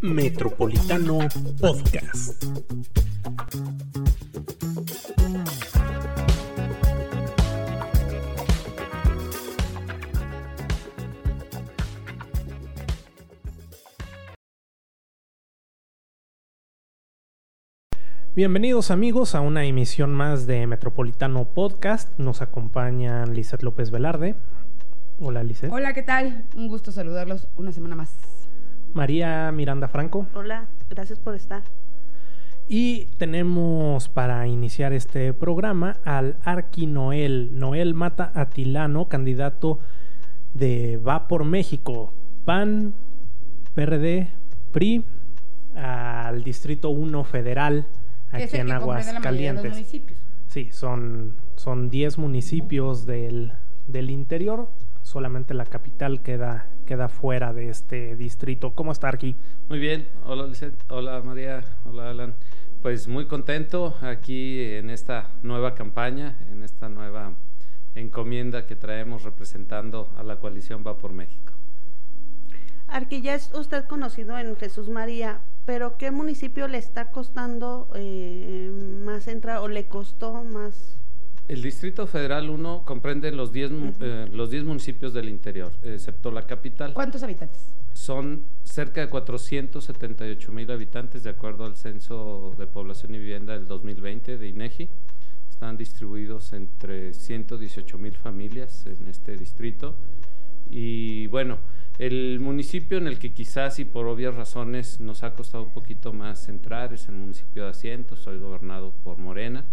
Metropolitano Podcast. Bienvenidos amigos a una emisión más de Metropolitano Podcast. Nos acompañan Lizeth López Velarde. Hola Lizeth. Hola, ¿qué tal? Un gusto saludarlos una semana más. María Miranda Franco. Hola, gracias por estar. Y tenemos para iniciar este programa al Arqui Noel, Noel Mata Atilano, candidato de Va por México, PAN, PRD, PRI, al Distrito 1 Federal, aquí en que comprende Aguas la mayoría de los Calientes. municipios. Sí, son, son 10 municipios del, del interior. Solamente la capital queda, queda fuera de este distrito. ¿Cómo está aquí? Muy bien, hola hola María, hola Alan. Pues muy contento aquí en esta nueva campaña, en esta nueva encomienda que traemos representando a la coalición Va por México. Arqui, ya es usted conocido en Jesús María, pero ¿qué municipio le está costando eh, más entrar o le costó más? El Distrito Federal 1 comprende los 10 mu- Ujú. eh, los 10 municipios del interior, excepto la capital. ¿Cuántos habitantes? Son cerca de 478 mil habitantes de acuerdo al Censo de Población y Vivienda del 2020 de INEGI. Están distribuidos entre 118 mil familias en este distrito. Y bueno, el municipio en el que quizás y por obvias razones nos ha costado un poquito más entrar es el municipio de Asientos. Soy gobernado por Morena.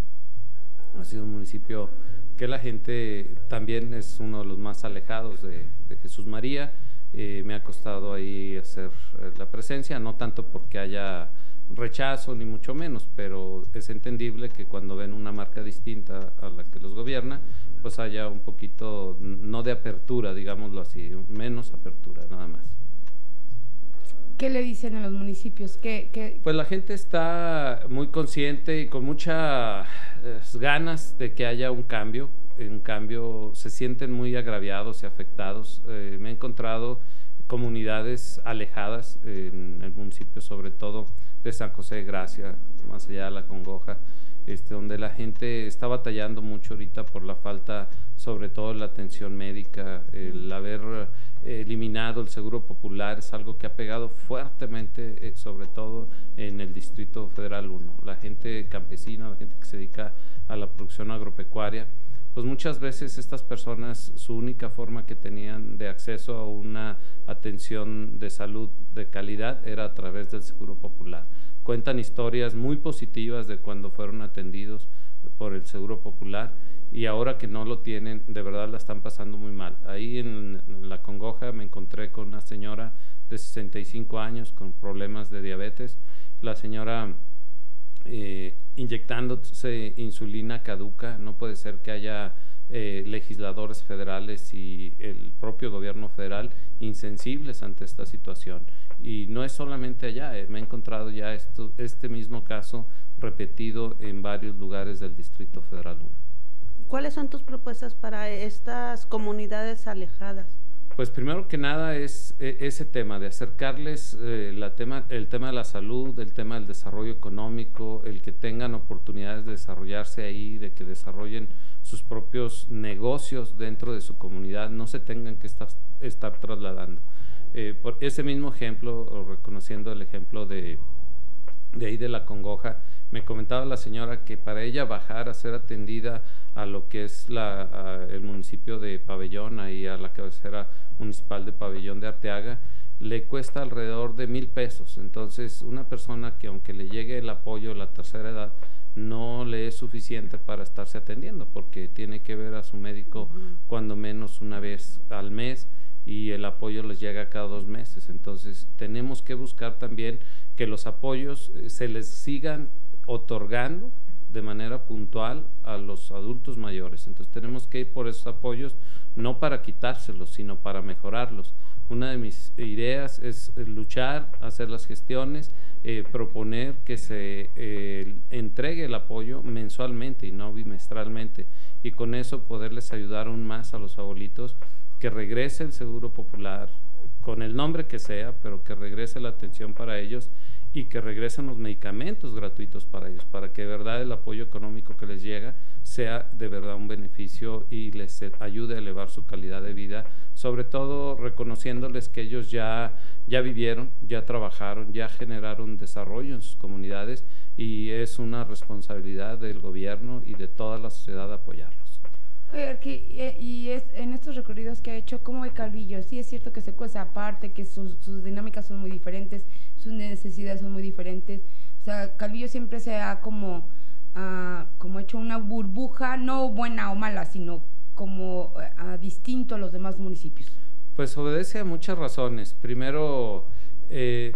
Ha sido un municipio que la gente también es uno de los más alejados de, Jesús María. Eh, me ha costado ahí hacer eh, la presencia, no tanto porque haya rechazo ni mucho menos, pero es entendible que cuando ven una marca distinta a la que los gobierna, pues haya un poquito, no de apertura, digámoslo así, menos apertura, nada más. ¿Qué le dicen en los municipios? ¿Qué, qué- Pues la gente está muy consciente y con muchas ganas de que haya un cambio. En cambio, se sienten muy agraviados y afectados. Eh, me he encontrado comunidades alejadas en el municipio, sobre todo de San José de Gracia, más allá de la Congoja, este, donde la gente está batallando mucho ahorita por la falta, sobre todo de la atención médica, el haber eliminado el seguro popular es algo que ha pegado fuertemente, eh, sobre todo en el Distrito Federal 1. La gente campesina, la gente que se dedica a la producción agropecuaria, pues muchas veces estas personas su única forma que tenían de acceso a una atención de salud de calidad era a través del seguro popular. Cuentan historias muy positivas de cuando fueron atendidos por el seguro popular y ahora que no lo tienen, de verdad la están pasando muy mal. Ahí en, en la Congoja me encontré con una señora de 65 años con problemas de diabetes. La señora eh, inyectándose insulina caduca. No puede ser que haya eh, legisladores federales y el propio gobierno federal insensibles ante esta situación. Y no es solamente allá, eh, me he encontrado ya esto, este mismo caso repetido en varios lugares del Distrito Federal 1. ¿Cuáles son tus propuestas para estas comunidades alejadas? Pues primero que nada es eh, ese tema de acercarles eh, la tema, el tema de la salud, el tema del desarrollo económico, el que tengan oportunidades de desarrollarse ahí, de que desarrollen sus propios negocios dentro de su comunidad, no se tengan que estar, estar trasladando. Eh, por ese mismo ejemplo, o reconociendo el ejemplo de, de ahí de la congoja, me comentaba la señora que para ella bajar a ser atendida a lo que es la, el municipio de Pabellón, ahí a la cabecera municipal de Pabellón de Arteaga, le cuesta alrededor de mil pesos. Entonces, una persona que aunque le llegue el apoyo a la tercera edad, no le es suficiente para estarse atendiendo, porque tiene que ver a su médico cuando menos una vez al mes y el apoyo les llega cada dos meses. Entonces tenemos que buscar también que los apoyos eh, se les sigan otorgando de manera puntual a los adultos mayores. Entonces tenemos que ir por esos apoyos no para quitárselos, sino para mejorarlos. Una de mis ideas es eh, luchar, hacer las gestiones, eh, proponer que se entregue el apoyo mensualmente y no bimestralmente y con eso poderles ayudar aún más a los abuelitos que regrese el seguro popular, con el nombre que sea, pero que regrese la atención para ellos y que regresen los medicamentos gratuitos para ellos, para que de verdad el apoyo económico que les llega sea de verdad un beneficio y les ayude a elevar su calidad de vida, sobre todo reconociéndoles que ellos ya, ya vivieron, ya trabajaron, ya generaron desarrollo en sus comunidades y es una responsabilidad del gobierno y de toda la sociedad apoyarlos. Eh, y es, en estos recorridos que ha hecho, ¿cómo ve Calvillo? Sí es cierto que se cuesta aparte, que sus, sus dinámicas son muy diferentes, sus necesidades son muy diferentes. O sea, Calvillo siempre se ha como, uh, como hecho una burbuja, no buena o mala, sino como uh, distinto a los demás municipios. Pues obedece a muchas razones. Primero, eh,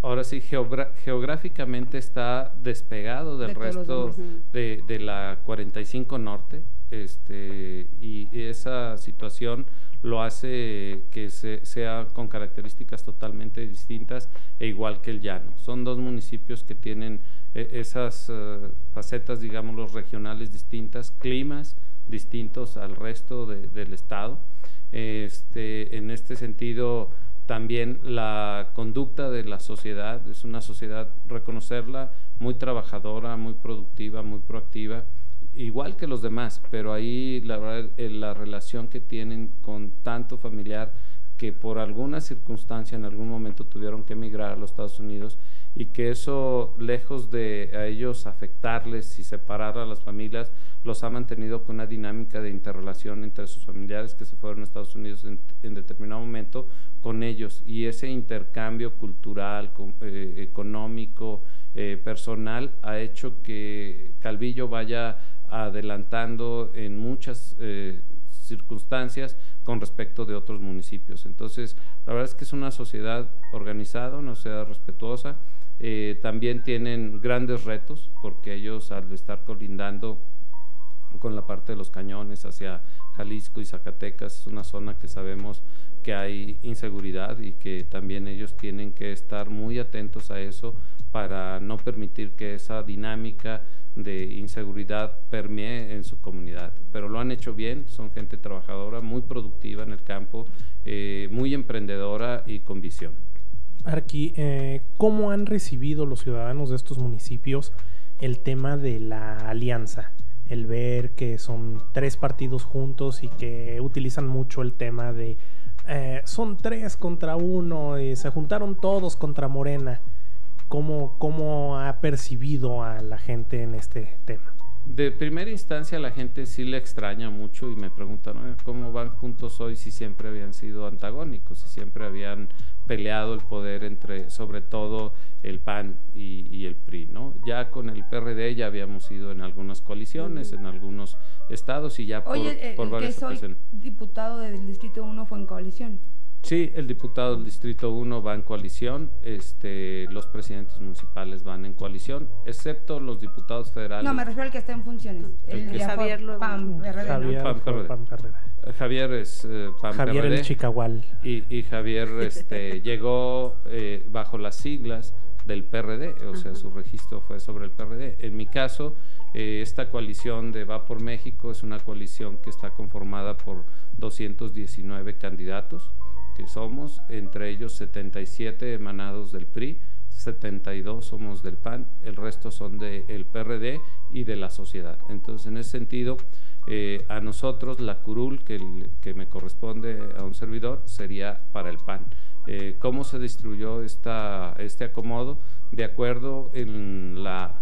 ahora sí, geográficamente está despegado del resto de, de, la 45 Norte este, y esa situación lo hace que sea con características totalmente distintas e igual que el llano. Son dos municipios que tienen eh, esas uh, facetas, digamos, los regionales distintas, climas distintos al resto del estado. Este, en este sentido, también la conducta de la sociedad es una sociedad, reconocerla, muy trabajadora, muy productiva, muy proactiva igual que los demás, pero ahí la, verdad, eh, la relación que tienen con tanto familiar que por alguna circunstancia en algún momento tuvieron que emigrar a los Estados Unidos y que eso, lejos de a ellos afectarles y separar a las familias, los ha mantenido con una dinámica de interrelación entre sus familiares que se fueron a Estados Unidos en, determinado momento con ellos. Y ese intercambio cultural, eh, económico, eh, personal ha hecho que Calvillo vaya adelantando en muchas eh, circunstancias con respecto de otros municipios. Entonces, la verdad es que es una sociedad organizada, una sociedad respetuosa. Eh, también tienen grandes retos porque ellos al estar colindando con la parte de los cañones hacia Jalisco y Zacatecas es una zona que sabemos que hay inseguridad y que también ellos tienen que estar muy atentos a eso para no permitir que esa dinámica de inseguridad permee en su comunidad. Pero lo han hecho bien, son gente trabajadora, muy productiva en el campo, eh, muy emprendedora y con visión. Arqui, eh, ¿cómo han recibido los ciudadanos de estos municipios el tema de la alianza? El ver que son tres partidos juntos y que utilizan mucho el tema de eh, son tres contra uno y se juntaron todos contra Morena. ¿Cómo, ¿Cómo ha percibido a la gente en este tema? De primera instancia la gente sí le extraña mucho y me preguntan cómo van juntos hoy si siempre habían sido antagónicos, si siempre habían peleado el poder entre sobre todo el PAN y, el PRI, ¿no? Ya con el PRD ya habíamos ido en algunas coaliciones, en algunos estados y ya por, Oye, por el que soy diputado del Distrito 1 fue en coalición. Sí, el diputado del Distrito 1 va en coalición, este, los presidentes municipales van en coalición, excepto los diputados federales. No, me refiero al que está en funciones. El, el Javier PAM, PRD, Javier, eh, Javier es eh, PAN Javier el Chicagual. Y, y Javier este, llegó eh, bajo las siglas del PRD, o sea, su registro fue sobre el PRD. En mi caso, esta coalición de Va por México es una coalición que está conformada por 219 candidatos que somos, entre ellos 77 emanados del PRI, 72 somos del PAN, el resto son del PRD y de la sociedad. Entonces, en ese sentido, eh, a nosotros la curul que, que, me corresponde a un servidor sería para el PAN. Eh, ¿Cómo se distribuyó esta, este acomodo? De acuerdo en la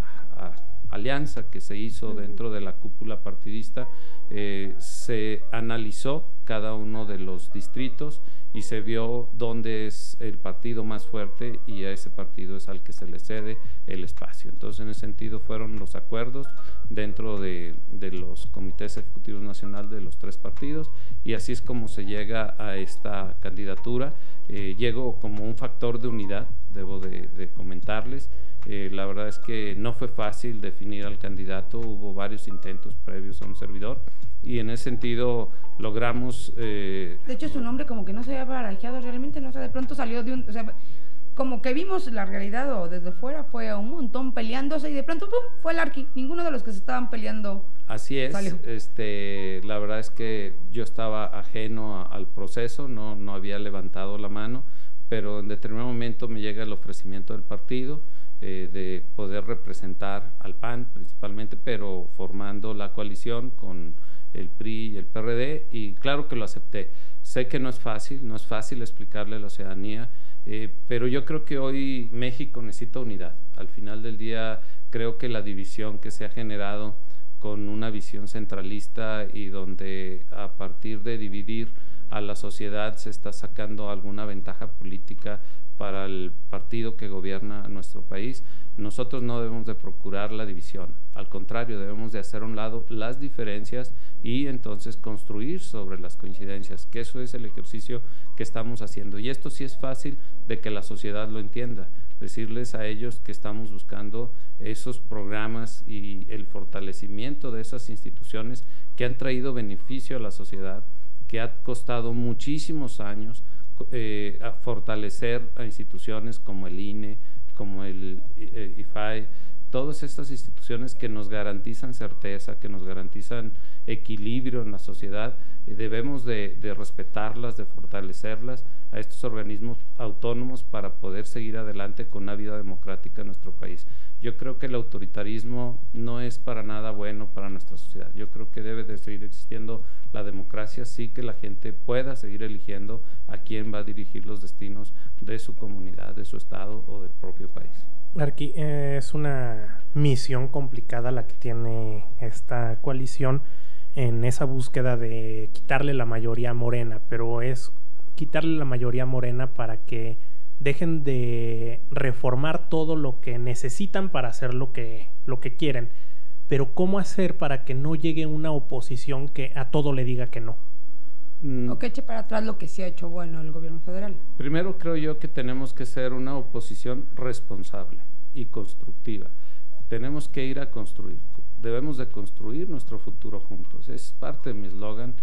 alianza que se hizo dentro de la cúpula partidista, eh, se analizó cada uno de los distritos y se vio dónde es el partido más fuerte y a ese partido es al que se le cede el espacio. Entonces, en ese sentido fueron los acuerdos dentro de, los comités ejecutivos nacionales de los tres partidos y así es como se llega a esta candidatura. Eh, llegó como un factor de unidad, debo de, comentarles. Eh, la verdad es que no fue fácil definir al candidato, hubo varios intentos previos a un servidor y en ese sentido logramos... Eh, de hecho, su nombre como que no se había barajeado realmente, no o sea, de pronto salió de un... O sea, como que vimos la realidad o desde fuera fue un montón peleándose y de pronto, ¡pum!, fue el Arqui. Ninguno de los que se estaban peleando. Así es, este, la verdad es que yo estaba ajeno al proceso, no, no había levantado la mano, pero en determinado momento me llega el ofrecimiento del partido eh, de poder representar al PAN principalmente, pero formando la coalición con el PRI y el PRD, y claro que lo acepté. Sé que no es fácil, no es fácil explicarle a la ciudadanía, eh, pero yo creo que hoy México necesita unidad. Al final del día creo que la división que se ha generado con una visión centralista y donde a partir de dividir a la sociedad se está sacando alguna ventaja política para el partido que gobierna nuestro país. Nosotros no debemos de procurar la división, al contrario, debemos de hacer a un lado las diferencias y entonces construir sobre las coincidencias, que eso es el ejercicio que estamos haciendo. Y esto sí es fácil de que la sociedad lo entienda, decirles a ellos que estamos buscando esos programas y el fortalecimiento de esas instituciones que han traído beneficio a la sociedad, que ha costado muchísimos años eh, fortalecer a instituciones como el INE, como el eh, IFAI, todas estas instituciones que nos garantizan certeza, que nos garantizan equilibrio en la sociedad, eh, debemos de, respetarlas, de fortalecerlas a estos organismos autónomos para poder seguir adelante con una vida democrática en nuestro país. Yo creo que el autoritarismo no es para nada bueno para nuestra sociedad. Yo creo que debe de seguir existiendo la democracia, sí que la gente pueda seguir eligiendo a quién va a dirigir los destinos de su comunidad, de su estado o del propio país. Arqui, eh, es una misión complicada la que tiene esta coalición en esa búsqueda de quitarle la mayoría morena, pero es quitarle la mayoría morena para que dejen de reformar todo lo que necesitan para hacer lo que, lo que quieren. Pero ¿cómo hacer para que no llegue una oposición que a todo le diga que no? Mm. O que eche para atrás lo que sí ha hecho bueno el gobierno federal. Primero creo yo que tenemos que ser una oposición responsable y constructiva. Tenemos que ir a construir, debemos de construir nuestro futuro juntos. Es parte de mi eslogan.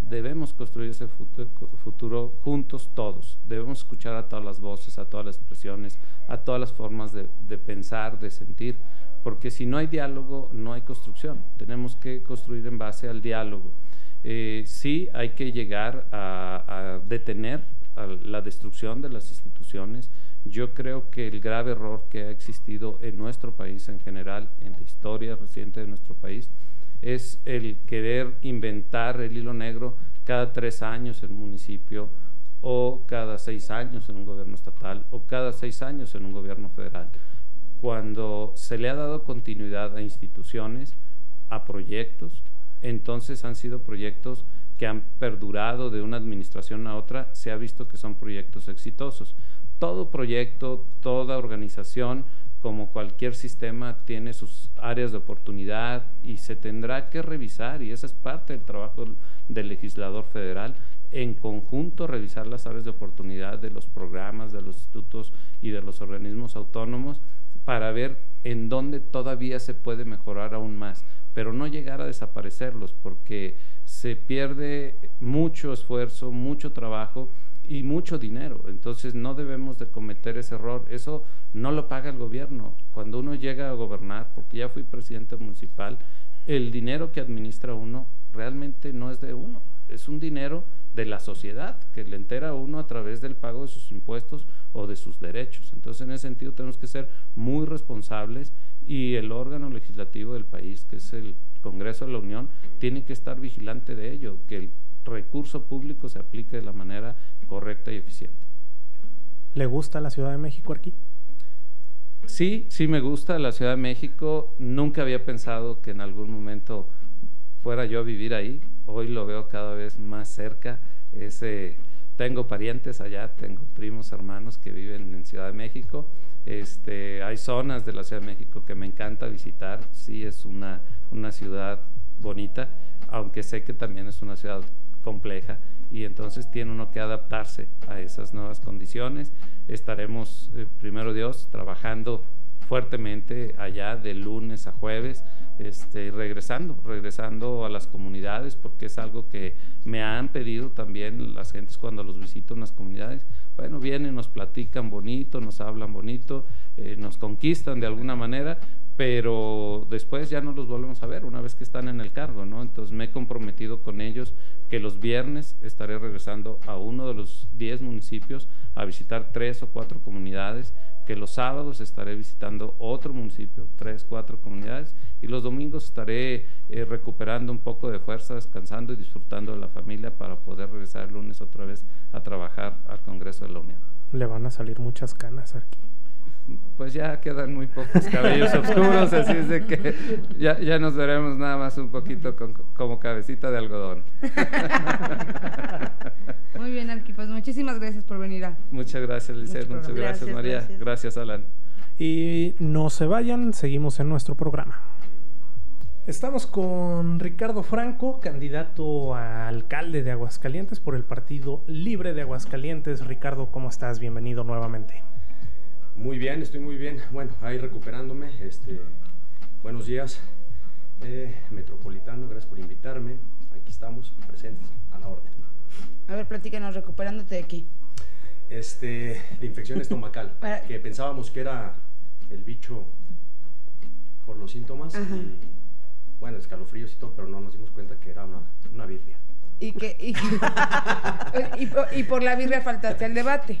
Debemos construir ese futuro juntos todos. Debemos escuchar a todas las voces, a todas las expresiones, a todas las formas de, de pensar, de sentir, porque si no hay diálogo, no hay construcción. Tenemos que construir en base al diálogo. Eh, sí hay que llegar a, detener la destrucción de las instituciones. Yo creo que el grave error que ha existido en nuestro país en general, en la historia reciente de nuestro país, es el querer inventar el hilo negro cada tres años en un municipio o cada seis años en un gobierno estatal o cada seis años en un gobierno federal. Cuando se le ha dado continuidad a instituciones, a proyectos, entonces han sido proyectos que han perdurado de una administración a otra, se ha visto que son proyectos exitosos. Todo proyecto, toda organización, como cualquier sistema, tiene sus áreas de oportunidad y se tendrá que revisar, y esa es parte del trabajo del legislador federal, en conjunto revisar las áreas de oportunidad de los programas, de los institutos y de los organismos autónomos para ver en dónde todavía se puede mejorar aún más pero no llegar a desaparecerlos porque se pierde mucho esfuerzo, mucho trabajo y mucho dinero. Entonces no debemos de cometer ese error. Eso no lo paga el gobierno. Cuando uno llega a gobernar, porque ya fui presidente municipal, el dinero que administra uno realmente no es de uno, es un dinero de la sociedad que le entera a uno a través del pago de sus impuestos o de sus derechos. Entonces en ese sentido tenemos que ser muy responsables y el órgano legislativo del país, que es el Congreso de la Unión, tiene que estar vigilante de ello, que el recurso público se aplique de la manera correcta y eficiente. ¿Le gusta la Ciudad de México aquí? Sí, sí me gusta la Ciudad de México. Nunca había pensado que en algún momento fuera yo a vivir ahí. Hoy lo veo cada vez más cerca. Ese, tengo parientes allá, tengo primos, hermanos que viven en Ciudad de México. Este, hay zonas de la Ciudad de México que me encanta visitar. Sí, es una, una ciudad bonita, aunque sé que también es una ciudad compleja y entonces tiene uno que adaptarse a esas nuevas condiciones. Estaremos, eh, primero Dios, trabajando fuertemente allá de lunes a jueves este, regresando, regresando a las comunidades, porque es algo que me han pedido también las gentes cuando los visito en las comunidades. Bueno, vienen, nos platican bonito, nos hablan bonito, eh, nos conquistan de alguna manera, pero después ya no los volvemos a ver una vez que están en el cargo, ¿no? Entonces me he comprometido con ellos que los viernes estaré regresando a uno de los 10 municipios a visitar tres o cuatro comunidades, que los sábados estaré visitando otro municipio, tres, cuatro comunidades, y los domingos estaré eh, recuperando un poco de fuerza, descansando y disfrutando de la familia para poder regresar el lunes otra vez a trabajar al Congreso de la Unión. Le van a salir muchas canas aquí pues ya quedan muy pocos cabellos oscuros, así es de que ya, ya nos veremos nada más un poquito con, como cabecita de algodón. Muy bien, Arqui, pues muchísimas gracias por venir a... Muchas gracias, Lizeth, muchas gracias, María, gracias. Alan. Y no se vayan, seguimos en nuestro programa. Estamos con Ricardo Franco, candidato a alcalde de Aguascalientes por el Partido Libre de Aguascalientes. Ricardo, ¿cómo estás? Bienvenido nuevamente. Muy bien, estoy muy bien. Bueno, ahí recuperándome. Este, buenos días, eh, Metropolitano, gracias por invitarme. Aquí estamos, presentes, a la orden. A ver, platícanos, recuperándote de qué. Este, de infección estomacal, que pensábamos que era el bicho por los síntomas y, bueno, escalofríos y todo, pero no nos dimos cuenta que era una, una birria. ¿Y, que, y, y, por la birria faltaste al debate?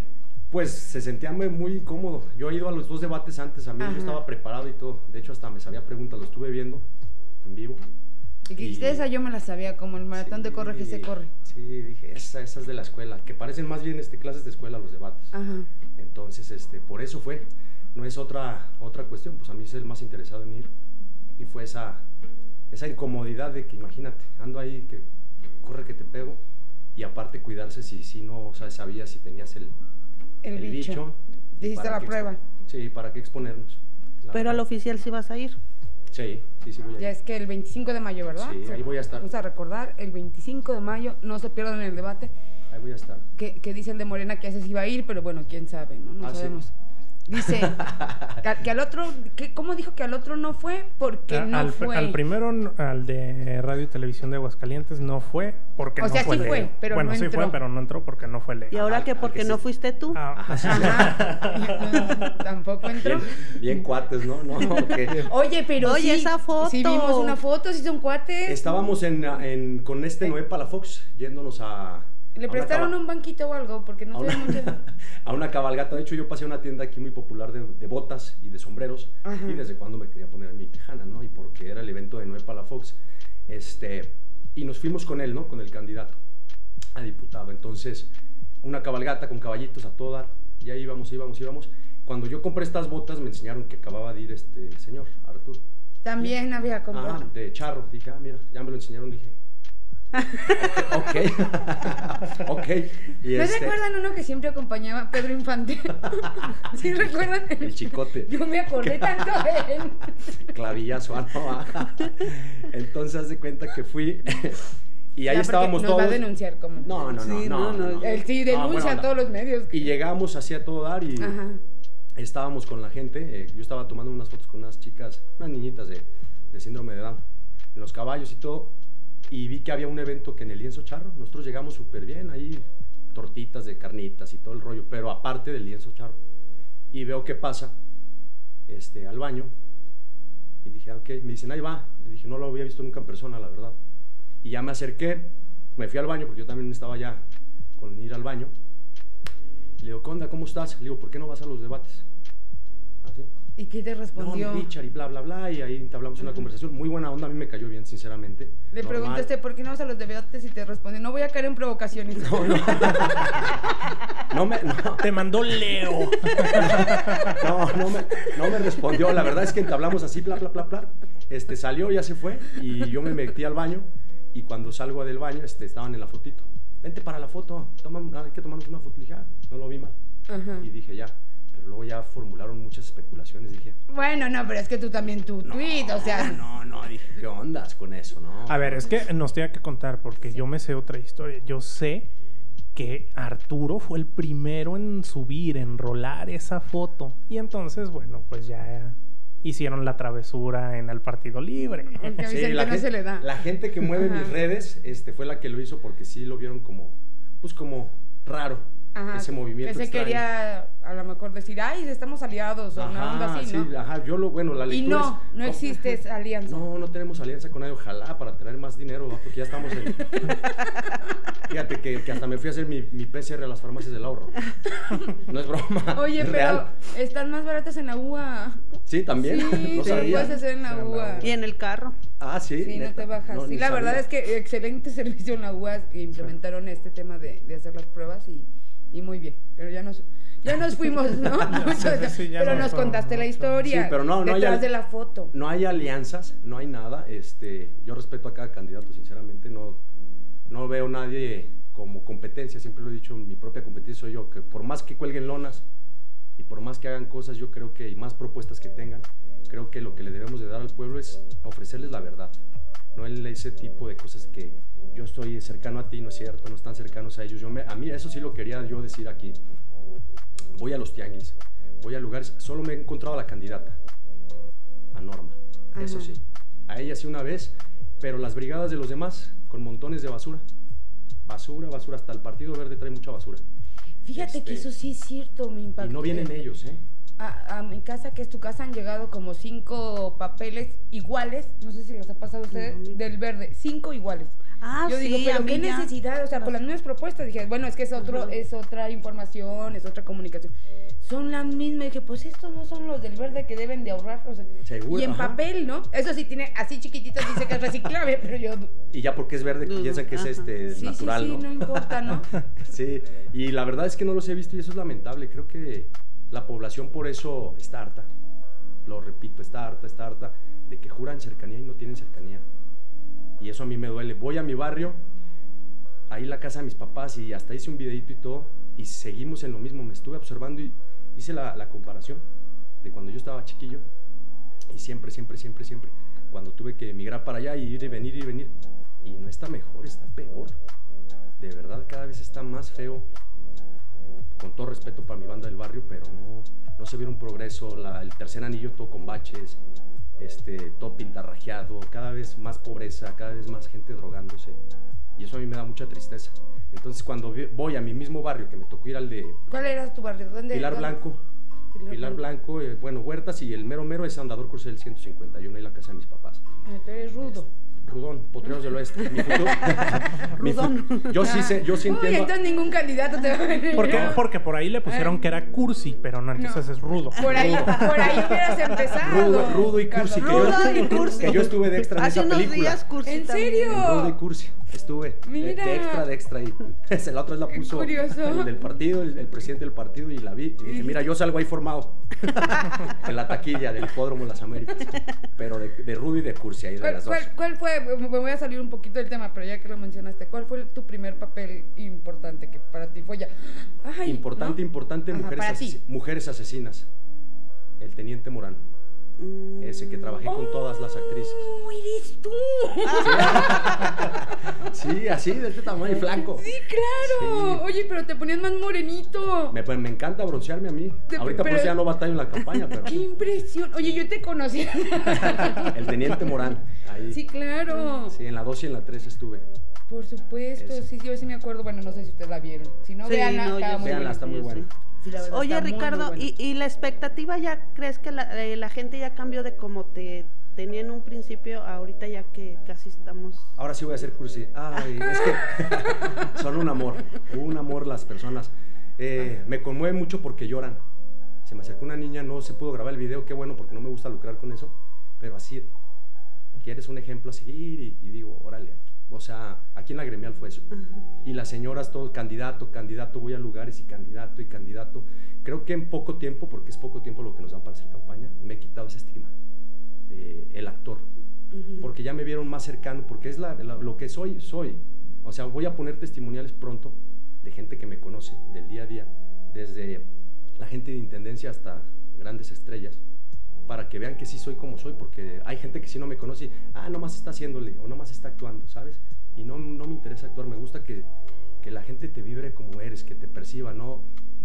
Pues se sentía muy incómodo. Yo he ido a los dos debates antes, a mí yo estaba preparado y todo. De hecho, hasta me sabía preguntas, lo estuve viendo en vivo. Y que esa yo me la sabía, como el maratón de corre que se corre. Sí, dije, esa, esa es de la escuela, que parecen más bien este, clases de escuela los debates. Ajá. Entonces, este, por eso fue. No es otra, otra cuestión, pues a mí es el más interesado en ir. Y fue esa, esa incomodidad de que imagínate, ando ahí, que corre que te pego. Y aparte cuidarse si, si no o sea, sabías si tenías el, el, bicho. Hiciste la prueba. Sí, ¿para qué exponernos? Pero al oficial sí vas a ir. Sí, sí, sí voy a ir. Ya es que el 25 de mayo, ¿verdad? Sí, ahí voy a estar. Vamos a recordar, el 25 de mayo, no se pierdan el debate. Ahí voy a estar. Que, que dice el de Morena que hace si iba a ir, pero bueno, quién sabe, ¿no? No ah, sabemos. Dice que, al otro, que, ¿cómo dijo que al otro no fue? Porque ah, no al, fue. Al primero, al de Radio y Televisión de Aguascalientes, no fue porque o no sea, fue. sí fue, pero bueno, no sí fue, pero no entró porque no fue ley. ¿Y ahora que porque no fuiste tú? Ah, Tampoco entró. Bien, cuates, ¿no? no Oye, pero Oye, esa foto. Sí vimos una foto, sí son cuates. Estábamos en, en con este Noé Palafox yéndonos a ¿Le prestaron un banquito o algo? Porque no sé mucho. a una cabalgata. De hecho, yo pasé a una tienda aquí muy popular de, botas y de sombreros. Y desde cuando me quería poner mi tejana, ¿no? Y porque era el evento de Noé Palafox. Este, y nos fuimos con él, ¿no? Con el candidato a diputado. Entonces, una cabalgata con caballitos a todo dar. Y ahí íbamos, íbamos, íbamos. Cuando yo compré estas botas, me enseñaron que acababa de ir este señor, Arturo. También había comprado. Ah, de charro. Dije, ah, mira, ya me lo enseñaron. Dije, ok. ok. Y ¿No este... recuerdan uno que siempre acompañaba a Pedro Infante? ¿Sí recuerdan? El chicote. Yo me acordé tanto de él. Clavillazo, ah, no, Entonces, haz de cuenta que fui. Y ahí estábamos nos todos. va a denunciar como. No, no, no. no, no, Él sí denuncia a todos los medios. Y llegamos así a todo dar y estábamos con la gente. Eh, yo estaba tomando unas fotos con unas chicas, unas niñitas de, de síndrome de Down, en los caballos y todo y vi que había un evento que en el lienzo charro, nosotros llegamos súper bien, ahí tortitas de carnitas y todo el rollo, pero aparte del lienzo charro. Y veo qué pasa este, al baño y dije, ah, ok, me dicen, ahí va. Le dije, no lo había visto nunca en persona, la verdad. Y ya me acerqué, me fui al baño, porque yo también estaba ya con ir al baño. Y le digo, ¿qué onda? ¿Cómo estás? Le digo, ¿por qué no vas a los debates? Así. ¿Y qué te respondió? No, Richard y bla, bla, bla, y ahí entablamos una conversación muy buena onda, a mí me cayó bien, sinceramente. Le preguntaste, ¿por qué no vas a los debates? Y te respondió, no voy a caer en provocaciones. No, no. no me, Te mandó Leo. no, no me, no me respondió, la verdad es que entablamos así, bla, bla, bla, bla. Este, salió, ya se fue, y yo me metí al baño, y cuando salgo del baño, este, estaban en la fotito. Vente para la foto, toma, hay que tomarnos una foto. Y dije, ah, no lo vi mal. Y dije, ya luego ya formularon muchas especulaciones, dije. Bueno, no, pero es que tú también tu tweet, o sea. No, no, dije, ¿qué ondas con eso, no? A ver, es que nos tenía que contar porque yo me sé otra historia. Yo sé que Arturo fue el primero en subir, en rolar esa foto. Y entonces, bueno, pues ya hicieron la travesura en el partido libre. Porque a Sí, la, no gente, se le da. la gente que mueve mis Ajá. redes este, fue la que lo hizo porque sí lo vieron como, pues como raro, Ajá, ese movimiento Que se extraño. quería a lo mejor decir, ay, estamos aliados o una onda así, ¿no? sí, ajá, yo lo, bueno, la y lectura no, es- no existe esa alianza. No, no tenemos alianza con nadie, ojalá para tener más dinero, ¿va? porque ya estamos en... Fíjate que, que hasta me fui a hacer mi, mi PCR a las farmacias del ahorro. No es broma. Oye, es pero real. están más baratas en la UA. Sí, también. Sí, no sabía. puedes hacer en la UA. Y en el carro. Ah, sí. Sí, no te bajas. No, sí, la verdad es que excelente servicio en la UAS que implementaron este tema de, de hacer las pruebas y, y muy bien. Pero ya nos, ya nos fuimos, ¿no? Mucho, sí, sí, ya pero nos contaste la historia. Sí, pero no, no hay detrás al- de la foto. No hay alianzas, no hay nada. Este, yo respeto a cada candidato, sinceramente. No, no veo nadie como competencia. Siempre lo he dicho, mi propia competencia soy yo. Que por más que cuelguen lonas y por más que hagan cosas, yo creo que hay más propuestas que tengan. Creo que lo que le debemos de dar al pueblo es ofrecerles la verdad. No ese tipo de cosas que yo estoy cercano a ti, no es cierto, no están cercanos a ellos. Yo me, a mí eso sí lo quería yo decir aquí. Voy a los tianguis, voy a lugares, solo me he encontrado a la candidata, a Norma, eso sí. A ella sí una vez, pero las brigadas de los demás con montones de basura. Basura, basura, hasta el Partido Verde trae mucha basura. Fíjate que Este, eso sí es cierto, me Y impactó. no vienen ellos, ¿eh? A, a mi casa, que es tu casa, han llegado como cinco papeles iguales. No sé si les ha pasado a ustedes. No, del verde. Cinco iguales. Ah, Yo sí, digo, a pero mí qué ya. necesidad, o sea, con las mismas propuestas. Dije, bueno, es que es otro, Ajá. es otra información, es otra comunicación. Son las mismas. dije, pues estos no son los del verde que deben de ahorrar. O sea, Seguro, y en ajá. papel, ¿no? Eso sí tiene, así chiquititos dice que es reciclable, pero yo. Y ya porque es verde Dudo, piensan que es este Sí, natural, sí, sí, ¿no? no importa, ¿no? Sí, y la verdad es que no los he visto y eso es lamentable. Creo que la población por eso está harta. Lo repito, está harta, está harta de que juran cercanía y no tienen cercanía. Y eso a mí me duele. Voy a mi barrio, ahí la casa de mis papás y hasta hice un videito y todo y seguimos en lo mismo. Me estuve observando y hice la, comparación de cuando yo estaba chiquillo y siempre, siempre, siempre, siempre. Cuando tuve que emigrar para allá y ir y venir y venir. Y no está mejor, está peor. De verdad, cada vez está más feo. Con todo respeto para mi banda del barrio, pero no, no se ve un progreso. La- el tercer anillo todo con baches, este, todo pintarrajeado, cada vez más pobreza, cada vez más gente drogándose. Y eso a mí me da mucha tristeza. Entonces, cuando voy a mi mismo barrio, que me tocó ir al de ¿Cuál era tu barrio? ¿Dónde? Pilar dónde? Blanco, Pilar, Pilar Blanco, eh, bueno, Huertas y el mero mero es Andador Crucel 151, ahí la casa de mis papás. Ah, tú eres rudo. Rudón, Potreros del Oeste. Mi futuro- mi fu- Rudón. Yo sí sé, yo sí Uy, entiendo. entonces ningún candidato te va a venir. Porque, ¿no? porque por ahí le pusieron que era cursi, pero no, entonces No. es rudo. Por ahí, por ahí hubieras empezado. Rudo, rudo y cursi. Que yo, Rudo y cursi. que yo estuve de extra en Hace esa unos película. días cursi ¿En serio? Rudo y cursi. Estuve de- Mira. De, extra, de extra. Y la otra la puso el del partido, el, el presidente del partido, y la vi. Y dije, mira, yo salgo ahí formado. en la taquilla del Hipódromo Las Américas. Pero de, de rudo y de cursi, ahí de ¿Cuál, las dos. cuál- cuál fue? Me voy a salir un poquito del tema, pero ya que lo mencionaste, ¿cuál fue tu primer papel importante que para ti fue ya? Ay, Importante, ¿no? importante, Ajá, mujeres, mujeres asesinas. El teniente Morán. Mm. Ese que trabajé con todas las actrices. ¡Oh, eres tú! Sí, así, de este tamaño, flanco. Sí, claro. Sí. Oye, pero te ponías más morenito. Me, pues, me encanta broncearme a mí. Te- Ahorita pero- pues ya no batallo en la campaña, pero ¡Qué impresión! Oye, yo te conocí. el teniente Morán, ahí. sí, claro. Sí, en la 2 y en la 3 estuve. Por supuesto, Eso. sí, yo sí me acuerdo. Bueno, no sé si ustedes la vieron. Si no, Sí, veanla, no, está muy Veanla, está muy buena. Sí. Sí, la verdad, Oye, está muy, muy Ricardo. ¿y, y la expectativa ya crees que la, eh, la gente ya cambió de como te tenía en un principio, ahorita ya que casi estamos... Ahora sí voy a hacer cursi. Ay, es que son un amor, un amor las personas. Eh, me conmueve mucho porque lloran. Se me acercó una niña, no se pudo grabar el video, qué bueno porque no me gusta lucrar con eso, pero así, quieres un ejemplo a seguir y, y digo, órale, o sea, aquí en la gremial fue eso. Y las señoras, todo candidato, candidato, voy a lugares y candidato y candidato. Creo que en poco tiempo, porque es poco tiempo lo que nos dan para hacer campaña, me he quitado ese estigma de el actor. Porque ya me vieron más cercano, porque es la- la- lo que soy, soy. O sea, voy a poner testimoniales pronto de gente que me conoce del día a día, desde la gente de intendencia hasta grandes estrellas, para que vean que sí soy como soy, porque hay gente que sí no me conoce y, ah, nomás está haciéndole o nomás está actuando, ¿sabes? Y no, no me interesa actuar, me gusta que, que la gente te vibre como eres, que te perciba, no,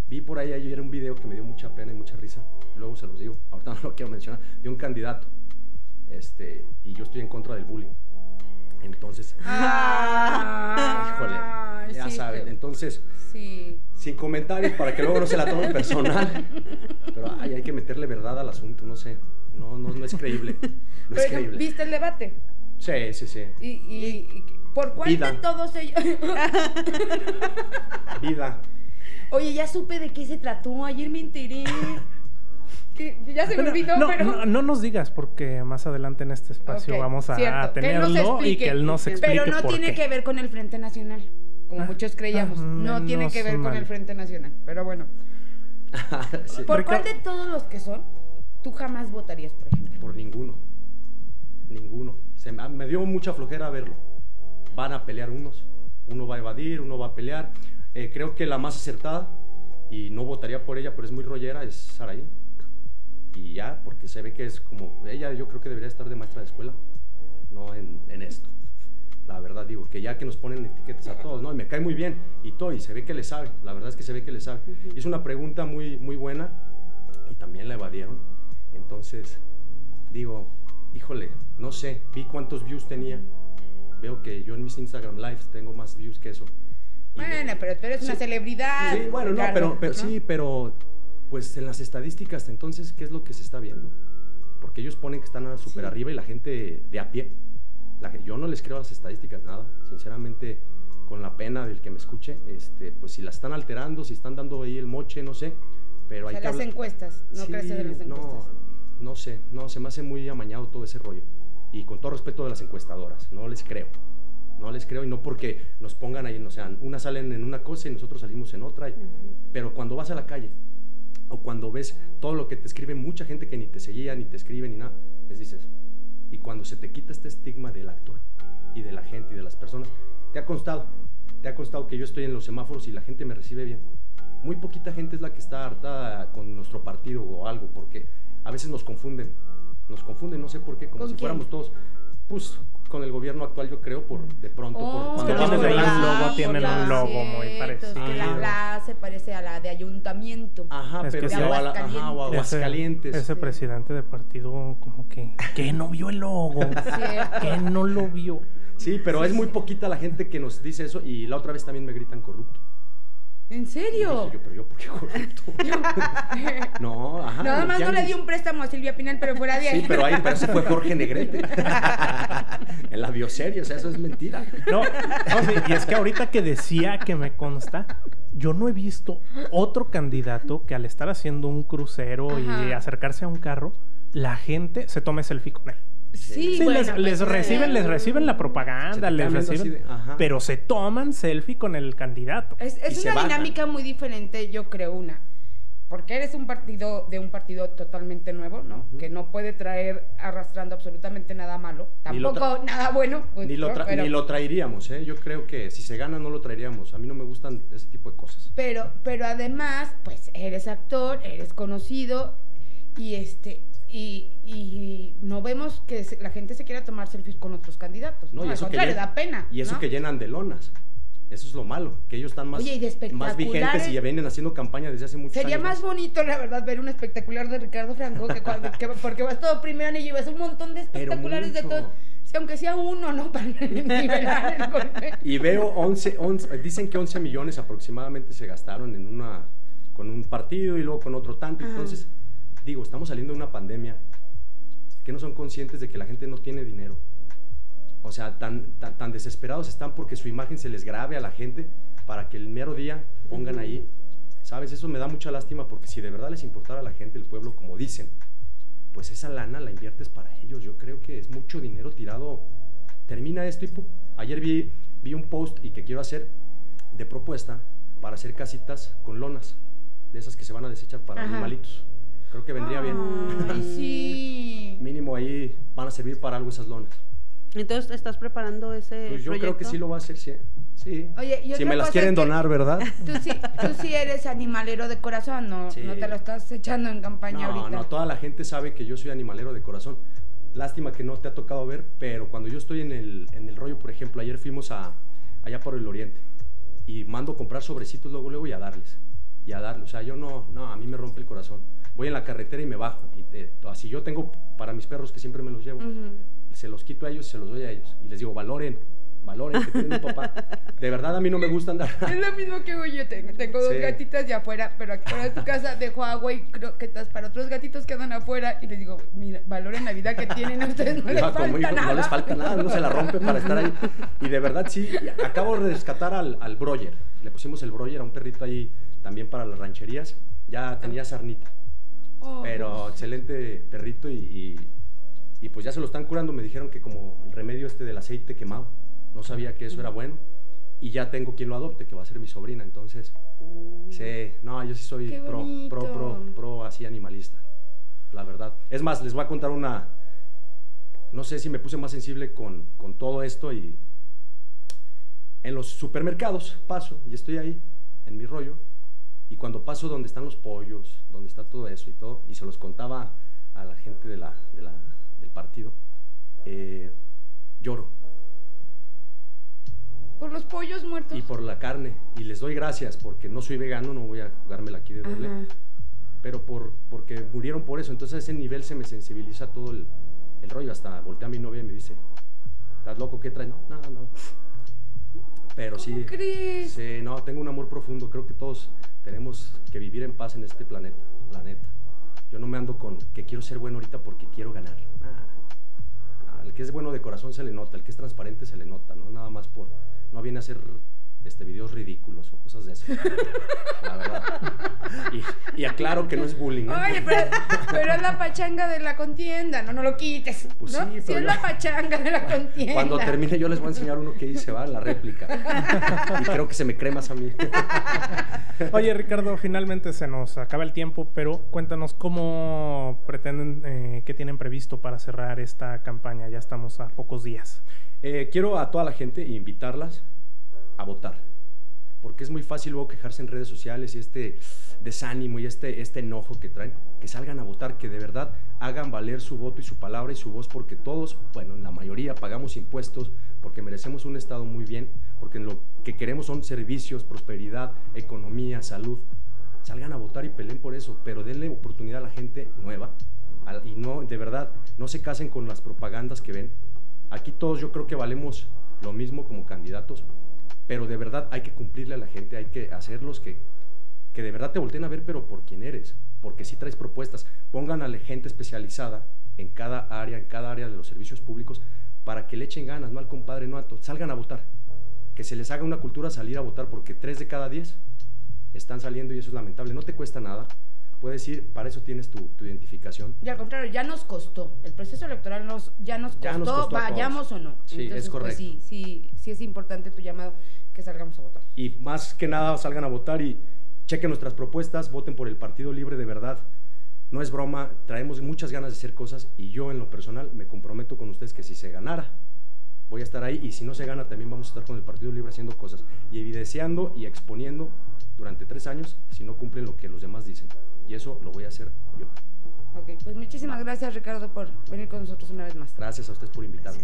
vi por ahí ayer un video que me dio mucha pena y mucha risa. Luego se los digo, ahorita no lo quiero mencionar, de un candidato. Este, y yo estoy en contra del bullying. Entonces, Ah, híjole, ya sí, saben. Entonces, Sí. sin comentarios para que luego no se la tomen personal. Pero ay, hay que meterle verdad al asunto, no sé. No, no, no es creíble. No es Pero, creíble. ¿Viste el debate? Sí, sí, sí. Y, y- y- ¿Por cuál Vida. de todos ellos? Vida. Oye, ya supe de qué se trató. Ayer me enteré. Que ya se me olvidó, no, pero. no, no nos digas porque más adelante en este espacio vamos a, cierto. Que tenerlo y que él nos explique Pero no por tiene qué. que ver con el Frente Nacional, como Ah, muchos creíamos. ah, no tiene que ver con el Frente Nacional. Pero bueno. Sí. ¿Por cuál de todos los que son tú jamás votarías, por ejemplo? Por ninguno. Ninguno. Se me, me dio mucha flojera verlo. Van a pelear unos. Uno va a evadir, uno va a pelear. Eh, creo que la más acertada, y no votaría por ella, pero es muy rollera, es Saraí. Y ya, porque se ve que es como. Ella, yo creo que debería estar de maestra de escuela, no en, en esto. La verdad, digo, que ya que nos ponen etiquetas a todos, ¿no? Y me cae muy bien y todo, y se ve que le sabe. La verdad es que se ve que le sabe. Y es una pregunta muy, muy buena y también la evadieron. Entonces, digo, híjole, no sé, vi cuántos views tenía. Veo que yo en mis Instagram Lives tengo más views que eso. Y Bueno, de- pero tú eres una Sí. celebridad. Sí, bueno, no, Ricardo, pero, pero ¿no? sí, pero pues en las estadísticas, entonces, ¿qué es lo que se está viendo? Porque ellos ponen que están súper Sí. arriba y la gente de a pie. la yo no les creo a las estadísticas nada, sinceramente, con la pena del que me escuche, este, pues si las están alterando, si están dando ahí el moche, no sé, pero O hay que las hablar- encuestas. No Sí, crees en las encuestas. no, no sé, no, se me hace muy amañado todo ese rollo. Y con todo respeto de las encuestadoras, no les creo. No les creo y no porque nos pongan ahí, o sea, unas salen en una cosa y nosotros salimos en otra. y- Pero cuando vas a la calle o cuando ves todo lo que te escribe mucha gente que ni te seguía, ni te escribe, ni nada, les dices. Y cuando se te quita este estigma del actor y de la gente y de las personas, te ha constado, te ha constado que yo estoy en los semáforos y la gente me recibe bien. Muy poquita gente es la que está harta con nuestro partido o algo, porque a veces nos confunden. Nos confunden, no sé por qué, como ¿Con si quién? fuéramos todos, pues con el gobierno actual yo creo, por de pronto, por Oh, Es que cuando tienen por un la- logo, por tienen la- un logo muy cierto, es que parecido. la plaza parece a la de ayuntamiento. Ajá, Es que pero sí. o a la- ajá, o a Aguascalientes. Ese, presidente de partido como que, que no vio el logo, que no lo vio. Sí, pero es muy poquita la gente que nos dice eso y la otra vez también me gritan corrupto. ¿En serio? dije yo, pero yo, ¿por qué corrupto? no, ajá. Nada más no le di un préstamo a Silvia Pinal, pero fuera de ahí. Sí, pero ahí, pero ese fue Jorge Negrete. en la bioserie, o sea, eso es mentira. No, no, sí, y es que ahorita que decía que me consta, yo no he visto otro candidato que al estar haciendo un crucero y acercarse a un carro, la gente se tome selfie con él. Sí, Sí, bueno, les, pues, les reciben, les reciben la propaganda, les reciben, de, pero se toman selfie con el candidato. Es, una bajan. dinámica muy diferente, yo creo, una. Porque eres un partido de un partido totalmente nuevo, ¿no? Que no puede traer arrastrando absolutamente nada malo. Tampoco nada bueno. pues, Ni lo, ni lo traeríamos, ¿eh? Yo creo que si se gana no lo traeríamos. A mí no me gustan ese tipo de cosas. pero, pero además, pues eres actor, eres conocido y este y, y no vemos que se- la gente se quiera tomar selfies con otros candidatos. No, No, y eso que llen- da pena. Y eso ¿no? que llenan de lonas. Eso es lo malo, que ellos están más, Oye, más vigentes y ya vienen haciendo campaña desde hace muchos Sería años. más bonito, la verdad, ver un espectacular de Ricardo Franco, que cuando, que- porque vas todo primero y ves un montón de espectaculares de todos. Si aunque sea uno, ¿no? Para nivelar el golpe. Y veo 11, 11, dicen que 11 millones aproximadamente se gastaron en una, con un partido y luego con otro tanto. Ajá. Entonces, digo, estamos saliendo de una pandemia que no son conscientes de que la gente no tiene dinero. O sea, tan, tan, tan desesperados están porque su imagen se les grabe a la gente para que el mero día pongan ahí. ¿Sabes? Eso me da mucha lástima porque si de verdad les importara a la gente, el pueblo, como dicen, pues esa lana la inviertes para ellos. Yo creo que es mucho dinero tirado. Termina esto y ¡pum! Ayer vi, vi un post y que quiero hacer de propuesta para hacer casitas con lonas, de esas que se van a desechar para Ajá. animalitos. Creo que vendría bien. Ay, sí. Mínimo ahí van a servir para algo esas lonas. Entonces, ¿estás preparando ese Pues yo creo que proyecto? sí lo va a hacer, sí. sí. Oye, y si me las quieren donar, ¿verdad? Tú sí, tú sí eres animalero de corazón, no, Sí. no te lo estás echando en campaña No, ahorita. no, toda la gente sabe que yo soy animalero de corazón. Lástima que no te ha tocado ver, pero cuando yo estoy en el, en el rollo, por ejemplo, ayer fuimos a, allá por el oriente y mando comprar sobrecitos luego, luego y a darles. y a darle. O sea, yo no, no, a mí me rompe el corazón. Voy en la carretera y me bajo. Y así yo tengo para mis perros que siempre me los llevo. Se los quito a ellos se los doy a ellos. Y les digo, valoren, valoren que tienen un papá. De verdad a mí no me gusta andar. Es lo mismo que hago yo. Tengo, tengo dos gatitas de afuera, pero aquí fuera de tu casa dejo agua y croquetas para otros gatitos que andan afuera. Y les digo, mira, valoren la vida que tienen. A ustedes no les falta nada. No les falta nada, no se la rompe para estar ahí. Y de verdad sí, acabo de rescatar al, al Broyer. Le pusimos el Broyer a un perrito ahí también para las rancherías. Ya tenía sarnita. Oh. Pero excelente perrito y, y, pues ya se lo están curando. Me dijeron que como el remedio este del aceite quemado, no sabía que eso era bueno. Y ya tengo quien lo adopte, que va a ser mi sobrina. Entonces, mm. sí, no, yo sí soy pro, pro, pro, pro, así animalista. La verdad. Es más, les voy a contar una... No sé si me puse más sensible con, con todo esto y en los supermercados paso y estoy ahí en mi rollo y cuando paso donde están los pollos, donde está todo eso y todo, y se los contaba a la gente de la, del partido, eh, lloro. Por los pollos muertos. Y por la carne. Y les doy gracias porque no soy vegano, no voy a jugármela aquí de doble. Pero por, porque murieron por eso. Entonces a ese nivel se me sensibiliza todo el, el rollo. Hasta voltea a mi novia y me dice, ¿estás loco? ¿Qué traes? No, no, no. Pero sí, sí, no, tengo un amor profundo. Creo que todos tenemos que vivir en paz en este planeta, la neta. Yo no me ando con que quiero ser bueno ahorita porque quiero ganar. el que es bueno de corazón se le nota, el que es transparente se le nota, no nada más por no viene a ser este, videos ridículos o cosas de eso. la verdad. Y, aclaro que no es bullying. ¿eh? Oye, pero, es la pachanga de la contienda, no, no lo quites. Pues sí, pero. Si es la pachanga de la contienda. Cuando termine, yo les voy a enseñar uno que hice, ¿va? La réplica. Y creo que se me cree más a mí. Oye, Ricardo, finalmente se nos acaba el tiempo, pero cuéntanos cómo pretenden, eh, qué tienen previsto para cerrar esta campaña. Ya estamos a pocos días. Eh, quiero a toda la gente invitarlas a votar. Porque es muy fácil luego quejarse en redes sociales y este desánimo y este, este enojo que traen, que salgan a votar, que de verdad hagan valer su voto y su palabra y su voz, porque todos, bueno, la mayoría pagamos impuestos, porque merecemos un Estado muy bien, porque lo que queremos son servicios, prosperidad, economía, salud. Salgan a votar y peleen por eso, pero denle oportunidad a la gente nueva y no, de verdad, no se casen con las propagandas que ven. Aquí todos yo creo que valemos lo mismo como candidatos, pero de verdad hay que cumplirle a la gente, hay que hacerlos que, que de verdad te volteen a ver, pero por quién eres, porque si traes propuestas, pongan a la gente especializada en cada área, en cada área de los servicios públicos, para que le echen ganas, no al compadre, no a todos, salgan a votar, que se les haga una cultura salir a votar, porque tres de cada diez están saliendo y eso es lamentable, no te cuesta nada, puedes ir, para eso tienes tu, identificación. Y al contrario, ya nos costó. El proceso electoral nos, ya nos costó, vayamos o no. Sí, es pues, correcto. sí, sí, sí es importante tu llamado que salgamos a votar. Y más que nada salgan a votar y chequen nuestras propuestas, voten por el Partido Libre de verdad. No es broma, traemos muchas ganas de hacer cosas y yo en lo personal me comprometo con ustedes que si se ganara, voy a estar ahí y si no se gana también vamos a estar con el Partido Libre haciendo cosas y evidenciando y exponiendo durante tres años si no cumplen lo que los demás dicen. Y eso lo voy a hacer yo. Ok, pues muchísimas gracias Ricardo por venir con nosotros una vez más. Gracias a ustedes por invitarme.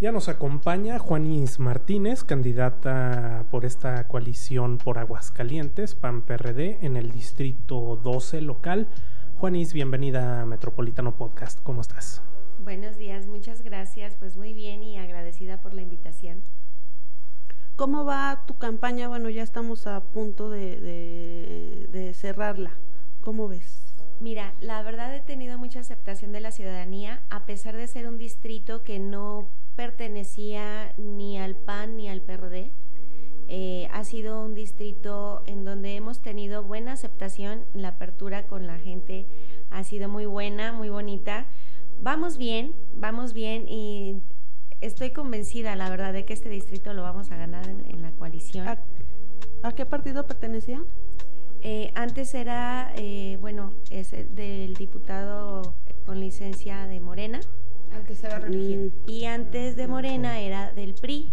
Ya nos acompaña Juanis Martínez, candidata por esta coalición por Aguascalientes, PAN PRD, en el distrito 12 local. Juanis, bienvenida a Metropolitano Podcast. ¿Cómo estás? Buenos días, muchas gracias. Pues muy bien y agradecida por la invitación. ¿Cómo va tu campaña? Bueno, ya estamos a punto de, cerrarla. ¿Cómo ves? Mira, la verdad he tenido mucha aceptación de la ciudadanía, a pesar de ser un distrito que no pertenecía ni al PAN ni al PRD. Eh, ha sido un distrito en donde hemos tenido buena aceptación, la apertura con la gente ha sido muy buena, muy bonita. Vamos bien, vamos bien y estoy convencida, la verdad, de que este distrito lo vamos a ganar en, la coalición. ¿A, qué partido pertenecía? Eh, antes era, eh, bueno, es del diputado con licencia de Morena. Antes era mm. Y antes de Morena era del PRI.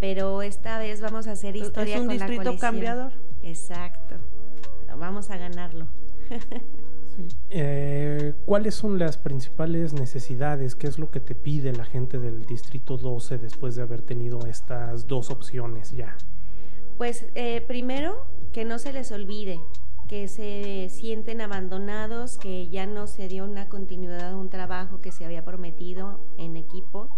Pero esta vez vamos a hacer historia con la coalición. distrito cambiador. Exacto. Pero vamos a ganarlo. Eh, ¿Cuáles son las principales necesidades? ¿Qué es lo que te pide la gente del Distrito 12 después de haber tenido estas dos opciones ya? Pues eh, primero que no se les olvide, que se sienten abandonados, que ya no se dio una continuidad de un trabajo que se había prometido en equipo.